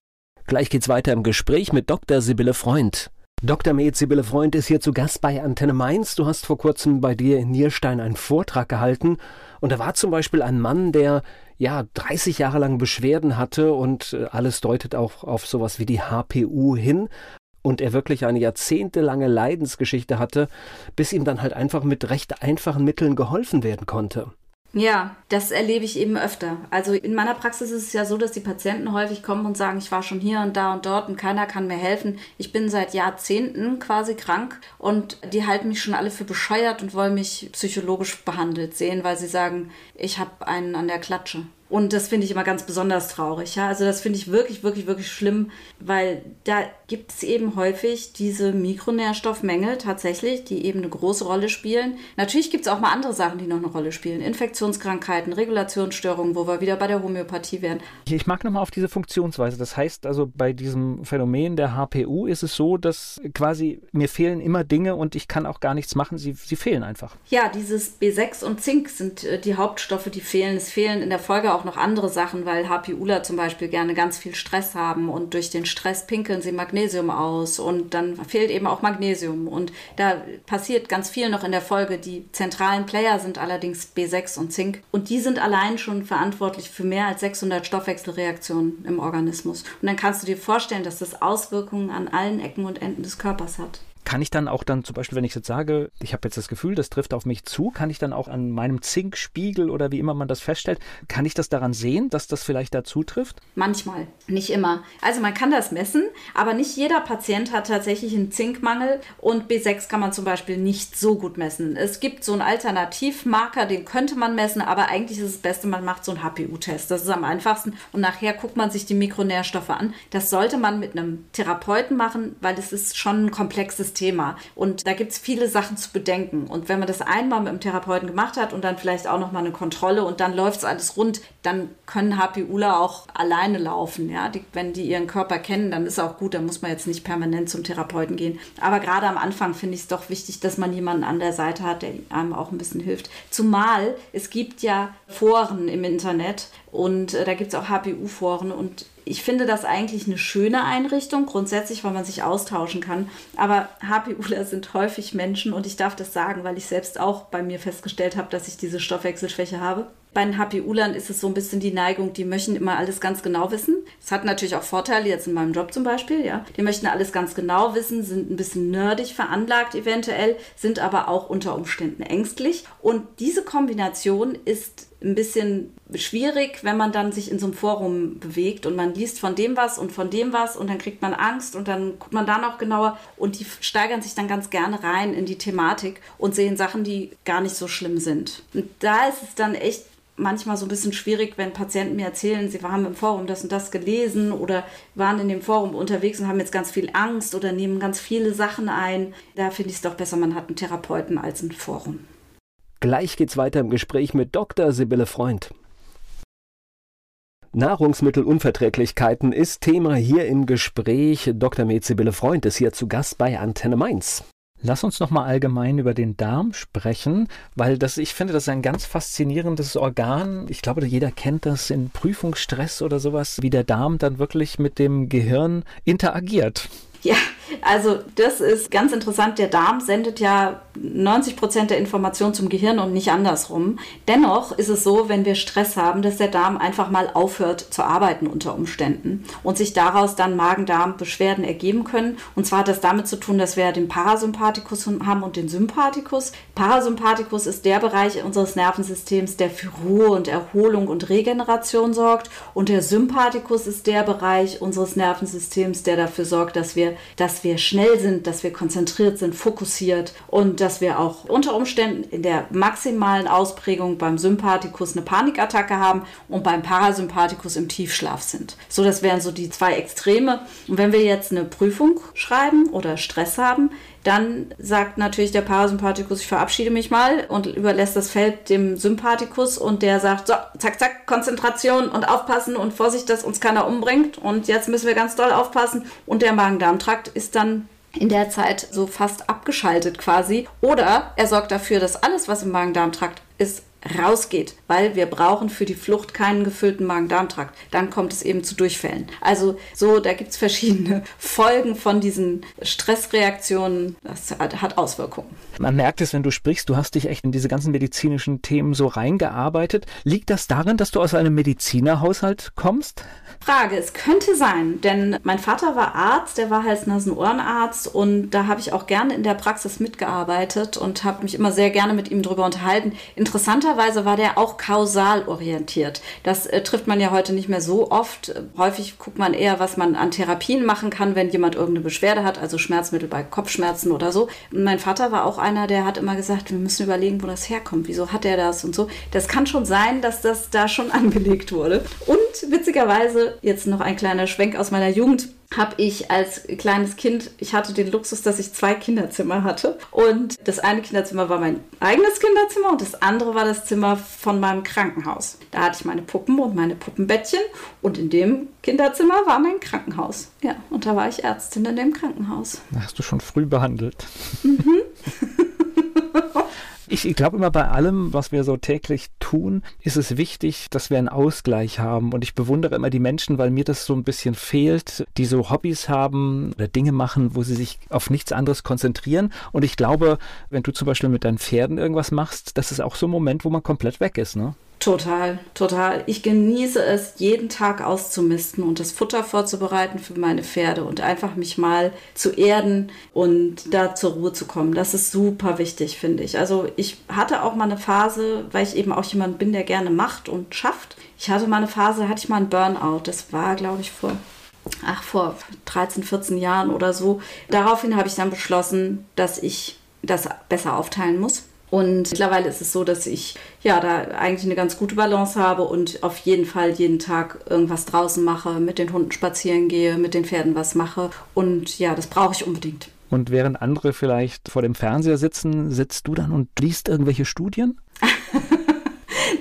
Gleich geht's weiter im Gespräch mit Dr. Sibylle Freund. Dr. Med Sibylle Freund ist hier zu Gast bei Antenne Mainz. Du hast vor kurzem bei dir in Nierstein einen Vortrag gehalten. Und da war zum Beispiel ein Mann, der ja 30 Jahre lang Beschwerden hatte und äh, alles deutet auch auf sowas wie die HPU hin und er wirklich eine jahrzehntelange Leidensgeschichte hatte, bis ihm dann halt einfach mit recht einfachen Mitteln geholfen werden konnte. Ja, das erlebe ich eben öfter. Also in meiner Praxis ist es ja so, dass die Patienten häufig kommen und sagen, ich war schon hier und da und dort und keiner kann mir helfen. Ich bin seit Jahrzehnten quasi krank und die halten mich schon alle für bescheuert und wollen mich psychologisch behandelt sehen, weil sie sagen, ich habe einen an der Klatsche. Und das finde ich immer ganz besonders traurig. Ja? Also das finde ich wirklich, wirklich, wirklich schlimm, weil da gibt es eben häufig diese Mikronährstoffmängel tatsächlich, die eben eine große Rolle spielen. Natürlich gibt es auch mal andere Sachen, die noch eine Rolle spielen. Infektionskrankheiten, Regulationsstörungen, wo wir wieder bei der Homöopathie wären. Ich mag nochmal auf diese Funktionsweise. Das heißt also, bei diesem Phänomen der HPU ist es so, dass quasi mir fehlen immer Dinge und ich kann auch gar nichts machen. Sie, sie fehlen einfach. Ja, dieses B6 und Zink sind äh, die Hauptstoffe, die fehlen. Es fehlen in der Folge auch noch andere Sachen, weil HPUler zum Beispiel gerne ganz viel Stress haben und durch den Stress pinkeln sie Magnesium Magnesium aus und dann fehlt eben auch Magnesium. Und da passiert ganz viel noch in der Folge. Die zentralen Player sind allerdings B6 und Zink und die sind allein schon verantwortlich für mehr als 600 Stoffwechselreaktionen im Organismus. Und dann kannst du dir vorstellen, dass das Auswirkungen an allen Ecken und Enden des Körpers hat kann ich dann auch dann zum Beispiel, wenn ich jetzt sage, ich habe jetzt das Gefühl, das trifft auf mich zu, kann ich dann auch an meinem Zinkspiegel oder wie immer man das feststellt, kann ich das daran sehen, dass das vielleicht dazu trifft? Manchmal, nicht immer. Also man kann das messen, aber nicht jeder Patient hat tatsächlich einen Zinkmangel und B6 kann man zum Beispiel nicht so gut messen. Es gibt so einen Alternativmarker, den könnte man messen, aber eigentlich ist es das Beste, man macht so einen HPU-Test. Das ist am einfachsten und nachher guckt man sich die Mikronährstoffe an. Das sollte man mit einem Therapeuten machen, weil es ist schon ein komplexes Thema. Und da gibt es viele Sachen zu bedenken. Und wenn man das einmal mit dem Therapeuten gemacht hat und dann vielleicht auch nochmal eine Kontrolle und dann läuft es alles rund, dann können HPUler auch alleine laufen. Ja? Die, wenn die ihren Körper kennen, dann ist auch gut, dann muss man jetzt nicht permanent zum Therapeuten gehen. Aber gerade am Anfang finde ich es doch wichtig, dass man jemanden an der Seite hat, der einem auch ein bisschen hilft. Zumal es gibt ja Foren im Internet und äh, da gibt es auch HPU-Foren und ich finde das eigentlich eine schöne Einrichtung, grundsätzlich, weil man sich austauschen kann. Aber HPUler sind häufig Menschen und ich darf das sagen, weil ich selbst auch bei mir festgestellt habe, dass ich diese Stoffwechselschwäche habe. Bei den HPUlern ist es so ein bisschen die Neigung, die möchten immer alles ganz genau wissen. Es hat natürlich auch Vorteile, jetzt in meinem Job zum Beispiel, ja. Die möchten alles ganz genau wissen, sind ein bisschen nerdig veranlagt eventuell, sind aber auch unter Umständen ängstlich. Und diese Kombination ist ein bisschen schwierig, wenn man dann sich in so einem Forum bewegt und man liest von dem was und von dem was und dann kriegt man Angst und dann guckt man da noch genauer und die steigern sich dann ganz gerne rein in die Thematik und sehen Sachen, die gar nicht so schlimm sind. Und da ist es dann echt manchmal so ein bisschen schwierig, wenn Patienten mir erzählen, sie haben im Forum das und das gelesen oder waren in dem Forum unterwegs und haben jetzt ganz viel Angst oder nehmen ganz viele Sachen ein. Da finde ich es doch besser, man hat einen Therapeuten als ein Forum. Gleich geht's weiter im Gespräch mit Dr. Sibylle Freund. Nahrungsmittelunverträglichkeiten ist Thema hier im Gespräch. Dr. Med Sibylle Freund ist hier zu Gast bei Antenne Mainz. Lass uns noch mal allgemein über den Darm sprechen, weil das, ich finde, das ist ein ganz faszinierendes Organ. Ich glaube, jeder kennt das in Prüfungsstress oder sowas, wie der Darm dann wirklich mit dem Gehirn interagiert. Ja, also das ist ganz interessant. Der Darm sendet ja 90 Prozent der Information zum Gehirn und nicht andersrum. Dennoch ist es so, wenn wir Stress haben, dass der Darm einfach mal aufhört zu arbeiten unter Umständen und sich daraus dann Magen-Darm-Beschwerden ergeben können. Und zwar hat das damit zu tun, dass wir den Parasympathikus haben und den Sympathikus. Parasympathikus ist der Bereich unseres Nervensystems, der für Ruhe und Erholung und Regeneration sorgt. Und der Sympathikus ist der Bereich unseres Nervensystems, der dafür sorgt, dass wir, dass wir schnell sind, dass wir konzentriert sind, fokussiert und dass wir auch unter Umständen in der maximalen Ausprägung beim Sympathikus eine Panikattacke haben und beim Parasympathikus im Tiefschlaf sind. So, das wären so die zwei Extreme. Und wenn wir jetzt eine Prüfung schreiben oder Stress haben, dann sagt natürlich der Parasympathikus, ich verabschiede mich mal und überlässt das Feld dem Sympathikus und der sagt, so, zack, zack, Konzentration und aufpassen und Vorsicht, dass uns keiner umbringt und jetzt müssen wir ganz doll aufpassen und der Magen-Darm-Trakt ist dann in der Zeit so fast abgeschaltet quasi. Oder er sorgt dafür, dass alles, was im Magen-Darm-Trakt ist, rausgeht, weil wir brauchen für die Flucht keinen gefüllten Magen-Darm-Trakt. Dann kommt es eben zu Durchfällen. Also so, da gibt es verschiedene Folgen von diesen Stressreaktionen. Das hat, hat, Auswirkungen. Man merkt es, wenn du sprichst, du hast dich echt in diese ganzen medizinischen Themen so reingearbeitet. Liegt das darin, dass du aus einem Medizinerhaushalt kommst? Frage, es könnte sein, denn mein Vater war Arzt, der war Hals-Nasen-Ohrenarzt und da habe ich auch gerne in der Praxis mitgearbeitet und habe mich immer sehr gerne mit ihm darüber unterhalten. Interessanter verrückterweise war der auch kausal orientiert. Das äh, trifft man ja heute nicht mehr so oft. Häufig guckt man eher, was man an Therapien machen kann, wenn jemand irgendeine Beschwerde hat, also Schmerzmittel bei Kopfschmerzen oder so. Mein Vater war auch einer, der hat immer gesagt, wir müssen überlegen, wo das herkommt. Wieso hat er das und so. Das kann schon sein, dass das da schon angelegt wurde. Und witzigerweise, jetzt noch ein kleiner Schwenk aus meiner Jugend, habe ich als kleines Kind, ich hatte den Luxus, dass ich zwei Kinderzimmer hatte. Und das eine Kinderzimmer war mein eigenes Kinderzimmer und das andere war das Zimmer von meinem Krankenhaus. Da hatte ich meine Puppen und meine Puppenbettchen und in dem Kinderzimmer war mein Krankenhaus. Ja, und da war ich Ärztin in dem Krankenhaus. Hast du schon früh behandelt. Mhm. Ich, ich glaube immer bei allem, was wir so täglich tun, ist es wichtig, dass wir einen Ausgleich haben. Und ich bewundere immer die Menschen, weil mir das so ein bisschen fehlt, die so Hobbys haben oder Dinge machen, wo sie sich auf nichts anderes konzentrieren. Und ich glaube, wenn du zum Beispiel mit deinen Pferden irgendwas machst, das ist auch so ein Moment, wo man komplett weg ist, ne? Total, total. Ich genieße es, jeden Tag auszumisten und das Futter vorzubereiten für meine Pferde und einfach mich mal zu erden und da zur Ruhe zu kommen. Das ist super wichtig, finde ich. Also ich hatte auch mal eine Phase, weil ich eben auch jemand bin, der gerne macht und schafft. Ich hatte mal eine Phase, hatte ich mal einen Burnout. Das war, glaube ich, vor ach, vor 13, 14 Jahren oder so. Daraufhin habe ich dann beschlossen, dass ich das besser aufteilen muss und mittlerweile ist es so, dass ich ja da eigentlich eine ganz gute Balance habe und auf jeden Fall jeden Tag irgendwas draußen mache, mit den Hunden spazieren gehe, mit den Pferden was mache. Und ja, das brauche ich unbedingt. Und während andere vielleicht vor dem Fernseher sitzen, sitzt du dann und liest irgendwelche Studien?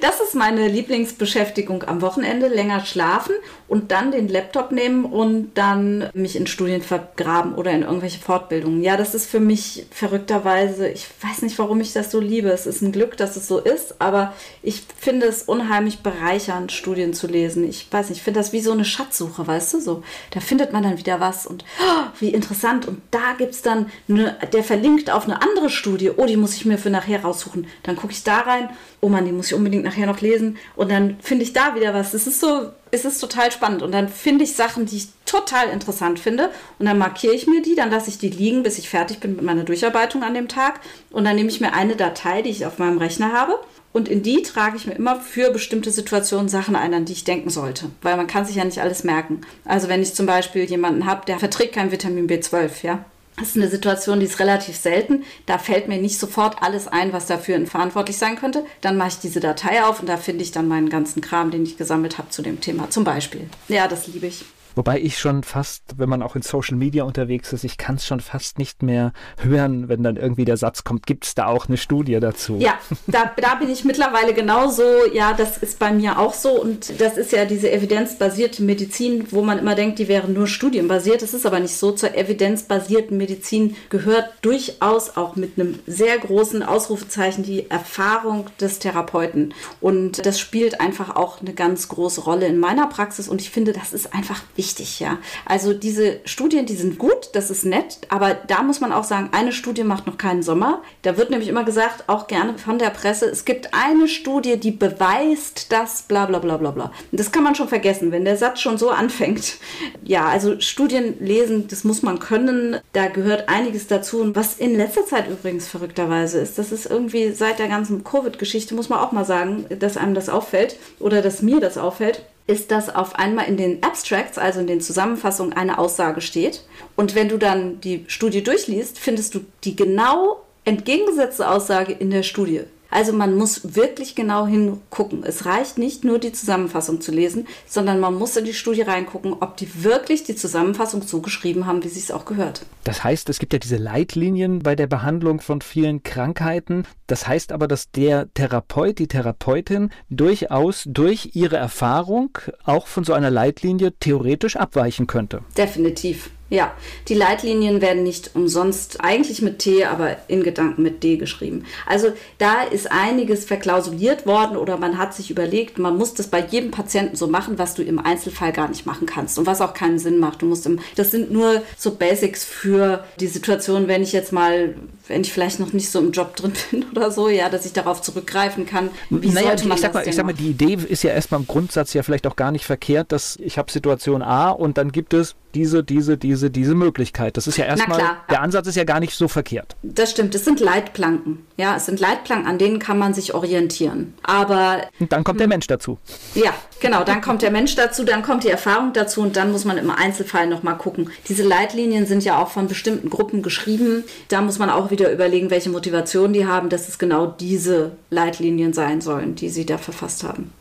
Das ist meine Lieblingsbeschäftigung am Wochenende, länger schlafen und dann den Laptop nehmen und dann mich in Studien vergraben oder in irgendwelche Fortbildungen. Ja, das ist für mich verrückterweise, ich weiß nicht, warum ich das so liebe. Es ist ein Glück, dass es so ist, aber ich finde es unheimlich bereichernd, Studien zu lesen. Ich weiß nicht, ich finde das wie so eine Schatzsuche, weißt du, so. Da findet man dann wieder was und oh, wie interessant. Und da gibt es dann, eine, der verlinkt auf eine andere Studie. Oh, die muss ich mir für nachher raussuchen. Dann gucke ich da rein. Oh Mann, die muss ich unbedingt nachher noch lesen. Und dann finde ich da wieder was. Es ist so, es ist total spannend. Und dann finde ich Sachen, die ich total interessant finde. Und dann markiere ich mir die, dann lasse ich die liegen, bis ich fertig bin mit meiner Durcharbeitung an dem Tag. Und dann nehme ich mir eine Datei, die ich auf meinem Rechner habe. Und in die trage ich mir immer für bestimmte Situationen Sachen ein, an die ich denken sollte. Weil man kann sich ja nicht alles merken. Also wenn ich zum Beispiel jemanden habe, der verträgt kein Vitamin B12, ja, das ist eine Situation, die ist relativ selten. Da fällt mir nicht sofort alles ein, was dafür verantwortlich sein könnte. Dann mache ich diese Datei auf und da finde ich dann meinen ganzen Kram, den ich gesammelt habe zu dem Thema. Zum Beispiel. Ja, das liebe ich. Wobei ich schon fast, wenn man auch in Social Media unterwegs ist, ich kann es schon fast nicht mehr hören, wenn dann irgendwie der Satz kommt, gibt es da auch eine Studie dazu? Ja, da, da bin ich mittlerweile genauso. Ja, das ist bei mir auch so. Und das ist ja diese evidenzbasierte Medizin, wo man immer denkt, die wären nur studienbasiert. Das ist aber nicht so. Zur evidenzbasierten Medizin gehört durchaus auch mit einem sehr großen Ausrufezeichen die Erfahrung des Therapeuten. Und das spielt einfach auch eine ganz große Rolle in meiner Praxis. Und ich finde, das ist einfach wichtig wichtig, ja. Also diese Studien, die sind gut, das ist nett, aber da muss man auch sagen, eine Studie macht noch keinen Sommer. Da wird nämlich immer gesagt, auch gerne von der Presse, es gibt eine Studie, die beweist, dass bla bla bla bla bla. Und das kann man schon vergessen, wenn der Satz schon so anfängt. Ja, also Studien lesen, das muss man können. Da gehört einiges dazu. Und was in letzter Zeit übrigens verrückterweise ist, das ist irgendwie seit der ganzen Covid-Geschichte, muss man auch mal sagen, dass einem das auffällt oder dass mir das auffällt ist, dass auf einmal in den Abstracts, also in den Zusammenfassungen, eine Aussage steht. Und wenn du dann die Studie durchliest, findest du die genau entgegengesetzte Aussage in der Studie. Also man muss wirklich genau hingucken. Es reicht nicht nur die Zusammenfassung zu lesen, sondern man muss in die Studie reingucken, ob die wirklich die Zusammenfassung so geschrieben haben, wie sie es auch gehört. Das heißt, es gibt ja diese Leitlinien bei der Behandlung von vielen Krankheiten. Das heißt aber, dass der Therapeut, die Therapeutin durchaus durch ihre Erfahrung auch von so einer Leitlinie theoretisch abweichen könnte. Definitiv. Ja, die Leitlinien werden nicht umsonst eigentlich mit T, aber in Gedanken mit D geschrieben. Also da ist einiges verklausuliert worden oder man hat sich überlegt, man muss das bei jedem Patienten so machen, was du im Einzelfall gar nicht machen kannst und was auch keinen Sinn macht. Du musst im, das sind nur so Basics für die Situation, wenn ich jetzt mal, wenn ich vielleicht noch nicht so im Job drin bin oder so, ja, dass ich darauf zurückgreifen kann. Wie naja, man ich, sag mal, ich sag mal, die Idee ist ja erstmal im Grundsatz ja vielleicht auch gar nicht verkehrt, dass ich habe Situation A und dann gibt es diese, diese, diese sie diese Möglichkeit. Das ist ja erstmal, klar, der ja. Ansatz ist ja gar nicht so verkehrt. Das stimmt, es sind Leitplanken. Ja, es sind Leitplanken, an denen kann man sich orientieren. Aber Und dann kommt der Mensch dazu. ja, genau, dann kommt der Mensch dazu, dann kommt die Erfahrung dazu und dann muss man im Einzelfall nochmal gucken. Diese Leitlinien sind ja auch von bestimmten Gruppen geschrieben. Da muss man auch wieder überlegen, welche Motivation die haben, dass es genau diese Leitlinien sein sollen, die sie da verfasst haben.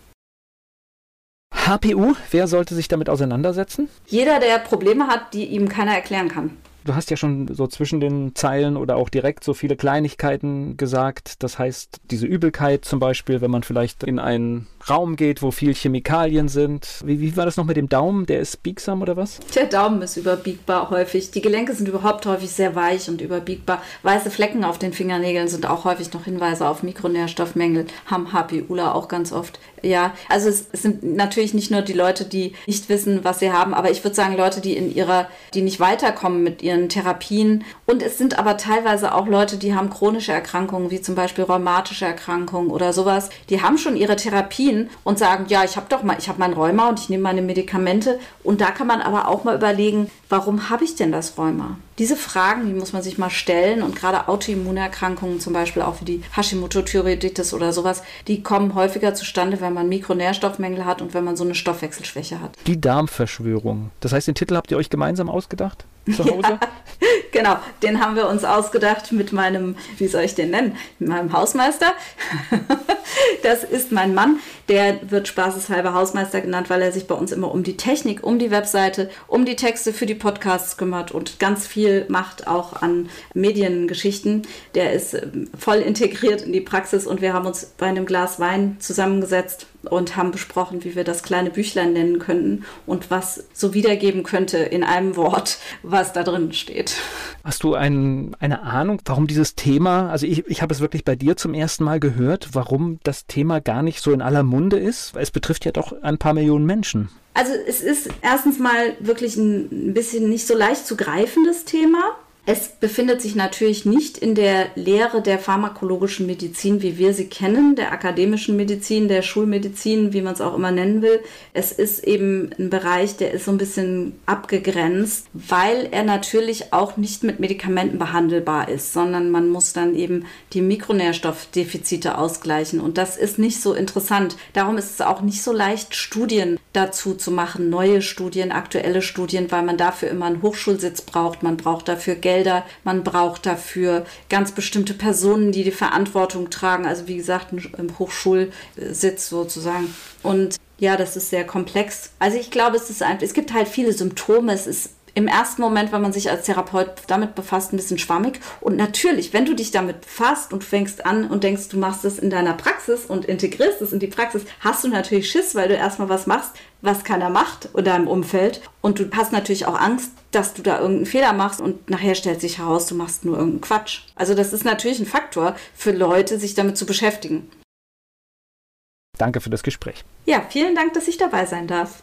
HPU, wer sollte sich damit auseinandersetzen? Jeder, der Probleme hat, die ihm keiner erklären kann. Du hast ja schon so zwischen den Zeilen oder auch direkt so viele Kleinigkeiten gesagt. Das heißt, diese Übelkeit zum Beispiel, wenn man vielleicht in einen Raum geht, wo viel Chemikalien sind. Wie, wie war das noch mit dem Daumen? Der ist biegsam oder was? Der Daumen ist überbiegbar häufig. Die Gelenke sind überhaupt häufig sehr weich und überbiegbar. Weiße Flecken auf den Fingernägeln sind auch häufig noch Hinweise auf Mikronährstoffmängel. Haben HPUler auch ganz oft. Ja, also es, es sind natürlich nicht nur die Leute, die nicht wissen, was sie haben, aber ich würde sagen Leute, die in ihrer, die nicht weiterkommen mit ihren Therapien. Und es sind aber teilweise auch Leute, die haben chronische Erkrankungen, wie zum Beispiel rheumatische Erkrankungen oder sowas. Die haben schon ihre Therapien und sagen, ja, ich habe doch mal, ich habe mein Rheuma und ich nehme meine Medikamente. Und da kann man aber auch mal überlegen, warum habe ich denn das Rheuma? Diese Fragen, die muss man sich mal stellen und gerade Autoimmunerkrankungen, zum Beispiel auch wie die Hashimoto-Thyreoiditis oder sowas, die kommen häufiger zustande, wenn man Mikronährstoffmängel hat und wenn man so eine Stoffwechselschwäche hat. Die Darmverschwörung. Das heißt, den Titel habt ihr euch gemeinsam ausgedacht? Zu Hause? Ja, genau, den haben wir uns ausgedacht mit meinem, wie soll ich den nennen, mit meinem Hausmeister. Das ist mein Mann, der wird spaßeshalber Hausmeister genannt, weil er sich bei uns immer um die Technik, um die Webseite, um die Texte für die Podcasts kümmert und ganz viel macht auch an Mediengeschichten. Der ist ähm, voll integriert in die Praxis und wir haben uns bei einem Glas Wein zusammengesetzt und haben besprochen, wie wir das kleine Büchlein nennen könnten und was so wiedergeben könnte in einem Wort, was da drin steht. Hast du ein, eine Ahnung, warum dieses Thema, also ich, ich habe es wirklich bei dir zum ersten Mal gehört, warum das Thema gar nicht so in aller Munde ist? Es betrifft ja doch ein paar Millionen Menschen. Also es ist erstens mal wirklich ein bisschen nicht so leicht zu greifendes Thema. Es befindet sich natürlich nicht in der Lehre der pharmakologischen Medizin, wie wir sie kennen, der akademischen Medizin, der Schulmedizin, wie man es auch immer nennen will. Es ist eben ein Bereich, der ist so ein bisschen abgegrenzt, weil er natürlich auch nicht mit Medikamenten behandelbar ist, sondern man muss dann eben die Mikronährstoffdefizite ausgleichen. Und das ist nicht so interessant. Darum ist es auch nicht so leicht, Studien dazu zu machen, neue Studien, aktuelle Studien, weil man dafür immer einen Hochschulsitz braucht. Man braucht dafür Geld Gelder, man braucht dafür ganz bestimmte Personen, die die Verantwortung tragen. Also wie gesagt, ein Hochschulsitz sozusagen. Und ja, das ist sehr komplex. Also ich glaube, es ist einfach, es gibt halt viele Symptome. Es ist im ersten Moment, wenn man sich als Therapeut damit befasst, ein bisschen schwammig. Und natürlich, wenn du dich damit befasst und fängst an und denkst, du machst es in deiner Praxis und integrierst es in die Praxis, hast du natürlich Schiss, weil du erstmal was machst, was keiner macht in deinem Umfeld. Und du hast natürlich auch Angst, dass du da irgendeinen Fehler machst und nachher stellt sich heraus, du machst nur irgendeinen Quatsch. Also das ist natürlich ein Faktor für Leute, sich damit zu beschäftigen. Danke für das Gespräch. Ja, vielen Dank, dass ich dabei sein darf.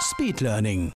Speedlearning.